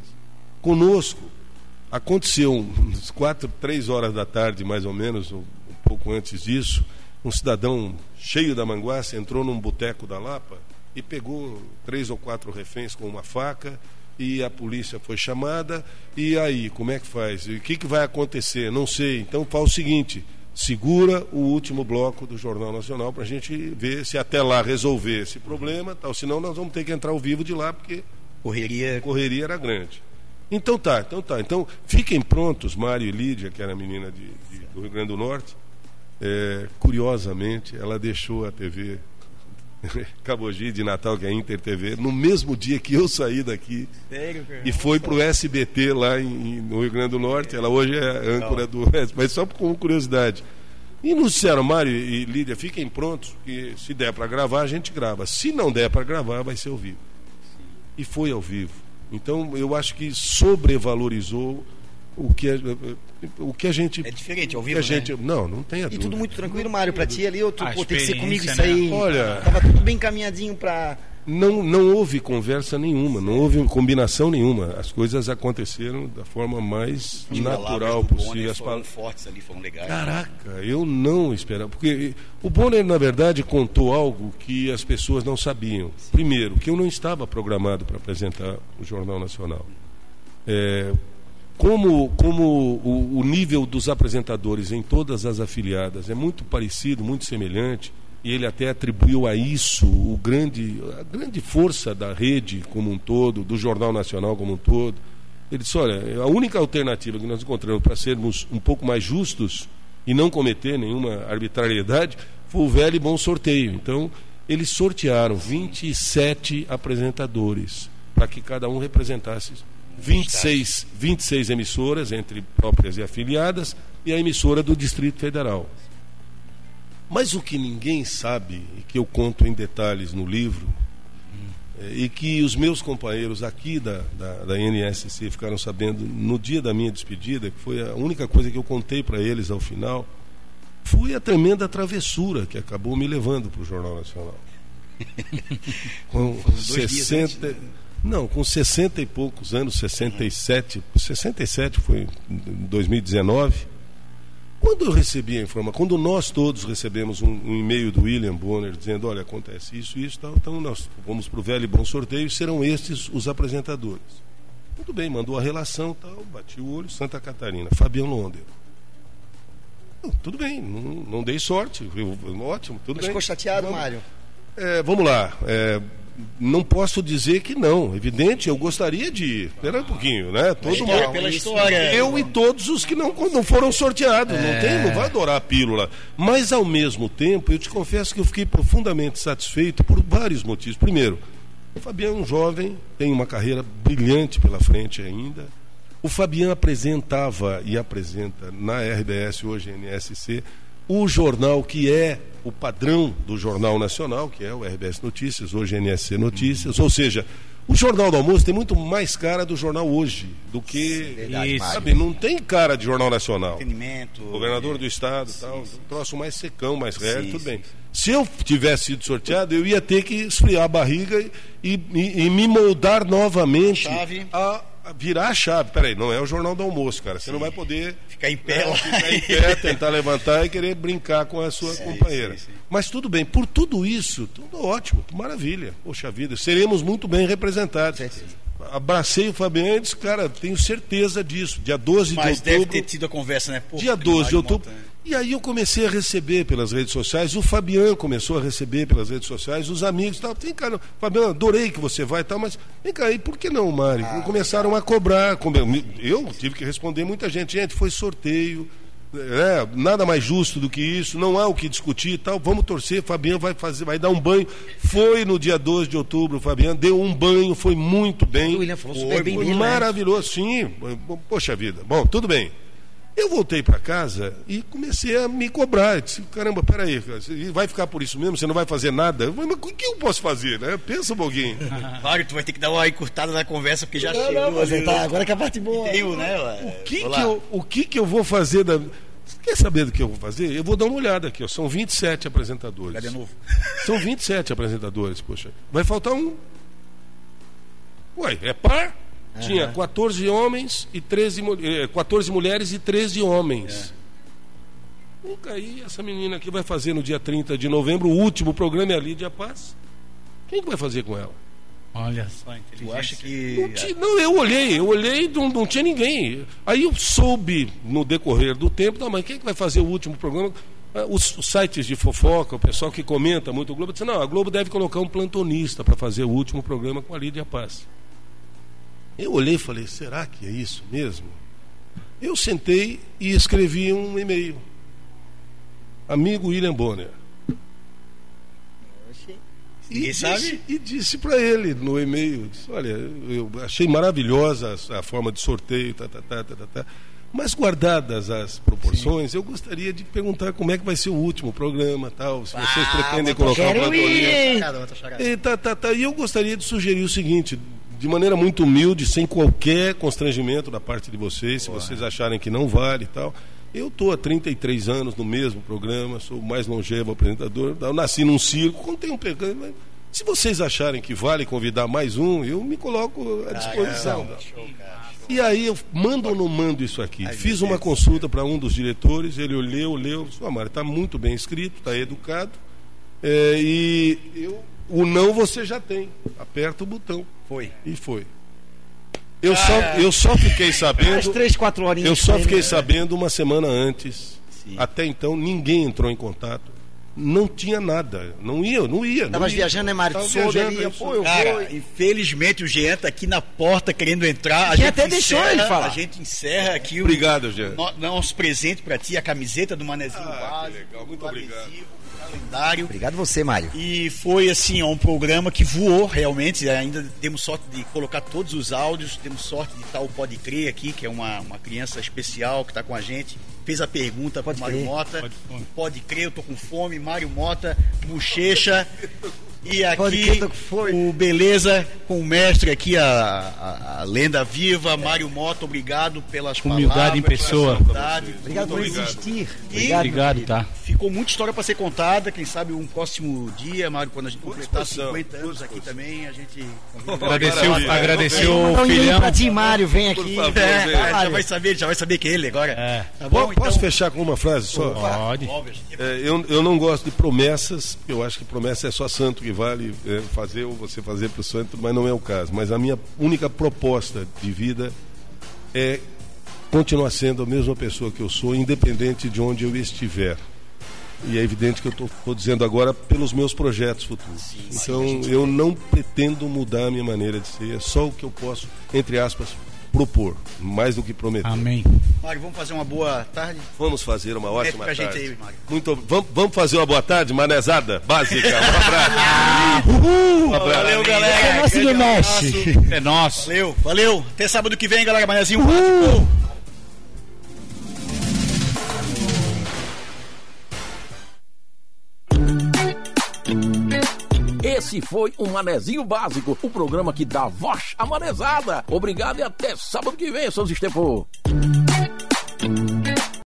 Conosco aconteceu uns quatro, três horas da tarde, mais ou menos, ou um pouco antes disso, um cidadão cheio da manguaça entrou num boteco da Lapa e pegou três ou quatro reféns com uma faca e a polícia foi chamada e aí como é que faz? E o que, que vai acontecer? Não sei. Então faz o seguinte: segura o último bloco do Jornal Nacional para a gente ver se até lá resolver esse problema, tal. Senão nós vamos ter que entrar ao vivo de lá porque correria correria era grande. Então tá, então tá. Então fiquem prontos, Mário e Lídia, que era a menina de, de- do Rio Grande do Norte. É, curiosamente, ela deixou a TV Cabogi de Natal, que é a Inter TV, no mesmo dia que eu saí daqui Sério, e foi para o SBT lá em, no Rio Grande do Norte. Ela hoje é âncora do mas só com curiosidade. E nos disseram, Mário e Lídia, fiquem prontos, que se der para gravar, a gente grava. Se não der para gravar, vai ser ao vivo. E foi ao vivo. Então, eu acho que sobrevalorizou o que a, o que a gente. É diferente, ao vivo, a gente, né? Não, não tem a E dúvida. tudo muito tranquilo, Mário, pra ti ali, ou tu, A pô, tem que ser comigo isso aí. né? Olha- Tava tudo bem encaminhadinho pra. Não, não houve conversa nenhuma, não houve combinação nenhuma. As coisas aconteceram da forma mais As natural palavras possível. As foram pal- fortes ali, foram legais. Caraca, eu não esperava. Porque o Bonner, na verdade, contou algo que as pessoas não sabiam. Primeiro, que eu não estava programado para apresentar o Jornal Nacional. É, como como o, o nível dos apresentadores em todas as afiliadas é muito parecido, muito semelhante, e ele até atribuiu a isso o grande, a grande força da rede como um todo, do Jornal Nacional como um todo. Ele disse: olha, a única alternativa que nós encontramos para sermos um pouco mais justos e não cometer nenhuma arbitrariedade foi o velho e bom sorteio. Então, eles sortearam 27 apresentadores para que cada um representasse 26, 26 emissoras, entre próprias e afiliadas, e a emissora do Distrito Federal. Mas o que ninguém sabe, e que eu conto em detalhes no livro, é, e que os meus companheiros aqui da, da, da NSC ficaram sabendo no dia da minha despedida, que foi a única coisa que eu contei para eles ao final, foi a tremenda travessura que acabou me levando para o Jornal Nacional. Com Foram dois dias 60. Não, com 60 e poucos anos, 67, 67 foi em 2019. Quando eu recebi a informação, quando nós todos recebemos um, um e-mail do William Bonner dizendo, olha, acontece isso e isso, tal, então nós vamos para o velho e bom sorteio e serão estes os apresentadores. Tudo bem, mandou a relação, tal, bati o olho, Santa Catarina, Fabiano Londer. Não, Tudo bem, não, não dei sorte, eu- ótimo, tudo Mas bem. ficou chateado, Mário? é, vamos lá. é, não posso dizer que não. Evidente, eu gostaria de ir. Espera um pouquinho, né? Todo mundo. pela história. Eu e todos os que não, não foram sorteados. Não, É. tem, não vai adorar a pílula. Mas, ao mesmo tempo, eu te confesso que eu fiquei profundamente satisfeito por vários motivos. Primeiro, o Fabiano é um jovem, tem uma carreira brilhante pela frente ainda. O Fabiano apresentava e apresenta na RBS, hoje NSC, o jornal que é o padrão do Jornal Nacional, que é o RBS Notícias, hoje NSC Notícias. Ou seja, o Jornal do Almoço tem muito mais cara do jornal hoje do que. verdade, Isso. sabe, não tem cara de Jornal Nacional. Entretenimento. Governador do Estado tal, um troço mais secão, mais reto, Sim, tudo sim, bem. Se eu tivesse sido sorteado, eu ia ter que esfriar a barriga e, e- e me moldar novamente Chave. a, virar a chave. Peraí, não é o Jornal do Almoço, cara. Você não vai poder Ficar em pé. né, ficar em pé, tentar levantar e querer brincar com a sua companheira. Mas tudo bem, por tudo isso, tudo ótimo, maravilha. Poxa vida, seremos muito bem representados. Abracei o Fabiano e disse, cara, tenho certeza disso. Dia 12 Mas de deve outubro. ter tido a conversa, né? Pô, Dia 12 de outubro. Mota, né? E aí eu comecei a receber pelas redes sociais, o Fabiano começou a receber pelas redes sociais, os amigos tal. Vem cá, Fabiano, adorei que você vai e tal, mas vem cá, e por que não, Mário? Ah, Começaram a cobrar. Eu tive que responder muita gente. Gente, foi sorteio. é, nada mais justo do que isso, não há o que discutir e tal. Vamos torcer, Fabiano vai fazer, vai dar um banho. Foi no dia 12 de outubro, o Fabiano deu um banho, foi muito bem. O William falou Foi, super bem foi dele, né? maravilhoso, sim. Poxa vida. Bom, tudo bem. Eu voltei para casa e comecei a me cobrar. Eu disse, caramba, peraí, vai ficar por isso mesmo? Você não vai fazer nada? Eu falei, Mas o que eu posso fazer, né? Pensa um pouquinho. Mário, tu vai ter que dar uma encurtada na conversa, porque já Não, chegou. não, mas tá, agora que é a parte boa. Tem o, né? O que, que eu, o que, que eu vou fazer da. Você quer saber do que eu vou fazer? Eu vou dar uma olhada aqui, ó. São 27 apresentadores. Cadê novo? São 27 apresentadores, poxa. Vai faltar um. Ué, é par? Tinha 14 homens e 13 mul- eh, 14 mulheres e 13 homens. Nunca aí, essa menina aqui vai fazer no dia 30 de novembro, o último programa é a Lídia Paz. Quem que vai fazer com ela? Olha só, inteligência. Tu acha que. Não, ti- não, eu olhei, eu olhei e não, não tinha ninguém. Aí eu soube no decorrer do tempo, não, mas quem é que vai fazer o último programa? Ah, Os, os sites de fofoca, o pessoal que comenta muito o Globo, disse, não, a Globo deve colocar um plantonista para fazer o último programa com a Lídia Paz. Eu olhei e falei, será que é isso mesmo? Eu sentei e escrevi um e-mail. Amigo William Bonner. E disse, e disse para ele no e-mail, disse, olha, eu achei maravilhosa a, a forma de sorteio, tá, tá, tá, tá, tá, tá. mas guardadas as proporções, eu gostaria de perguntar como é que vai ser o último programa, tal, se vocês pretendem colocar plantonista. E, tá, tá, tá. E eu gostaria de sugerir o seguinte, de maneira muito humilde, sem qualquer constrangimento da parte de vocês, se vocês acharem que não vale e tal. Eu estou há 33 anos no mesmo programa, sou o mais longevo apresentador. Eu nasci num circo, contei um pegando. mas Se vocês acharem que vale convidar mais um, eu me coloco à disposição. E aí eu mando ou não mando isso aqui? Fiz uma consulta para um dos diretores, ele leu, leu, disse, "Ó, Mário, está muito bem escrito, está educado. é, e eu, o não você já tem. Aperta o botão. Foi. E foi. Eu, só, eu só fiquei sabendo. Umas três, quatro horinhas Eu só fiquei né? sabendo uma semana antes. Até então ninguém entrou em contato. Não tinha nada. Não ia, não ia. Tava ia. viajando, né, Mário? Viajando, ali, eu pô, eu Cara, vou. infelizmente o Jean tá aqui na porta querendo entrar. A Jean gente até deixou encerra- ele falar. A gente encerra aqui Obrigado, Jean. o no- nosso presente pra ti, a camiseta do Manezinho Ah, Básico, que legal, muito obrigado. Calendário. Obrigado você, Mário. E foi assim, ó, um programa que voou realmente. Ainda temos sorte de colocar todos os áudios, temos sorte de estar o Pode Crer aqui, que é uma, uma criança especial que está com a gente. Fez a pergunta para Mário. Mota. Pode. Pode crer, eu tô com fome. Mário Mota, bochecha. E aqui o Beleza com o mestre aqui, a, a- a lenda viva, Mário Mota, obrigado pelas Humildade palavras. em pessoa. humildade. Obrigado por obrigado. existir. E- Obrigado, tá? Ficou muita história para ser contada. Quem sabe um próximo dia, Mário, quando a gente completar disposição, 50 anos aqui também, a gente. Agradeceu, agradeceu o um filhão. pra ti, Mário, vem aqui. favor, É, Zé. já vai saber, já vai saber que é ele agora. É. Tá bom? Posso então, fechar com uma frase só? Pode. É, eu, eu não gosto de promessas, eu acho que promessa é só santo que vale é, fazer ou você fazer para o santo, mas não é o caso. Mas a minha única proposta de vida é continuar sendo a mesma pessoa que eu sou, independente de onde eu estiver. E é evidente que eu estou dizendo agora pelos meus projetos futuros. então eu não pretendo mudar a minha maneira de ser, é só o que eu posso, entre aspas, propor, mais do que prometer. Amém. Mário, vamos fazer uma boa tarde? Vamos fazer uma ótima tarde. gente aí, Mário. Muito, vamos, vamos fazer uma boa tarde, manezada básica. Um abraço. Uhul. Um abraço. Valeu, galera. Grande ele abraço. mexe. É nosso. Valeu, valeu. Até sábado que vem, galera. Manezinho básico. Esse foi o Manezinho Básico, o programa que dá voz à manezada. Obrigado e até sábado que vem, seus estepos.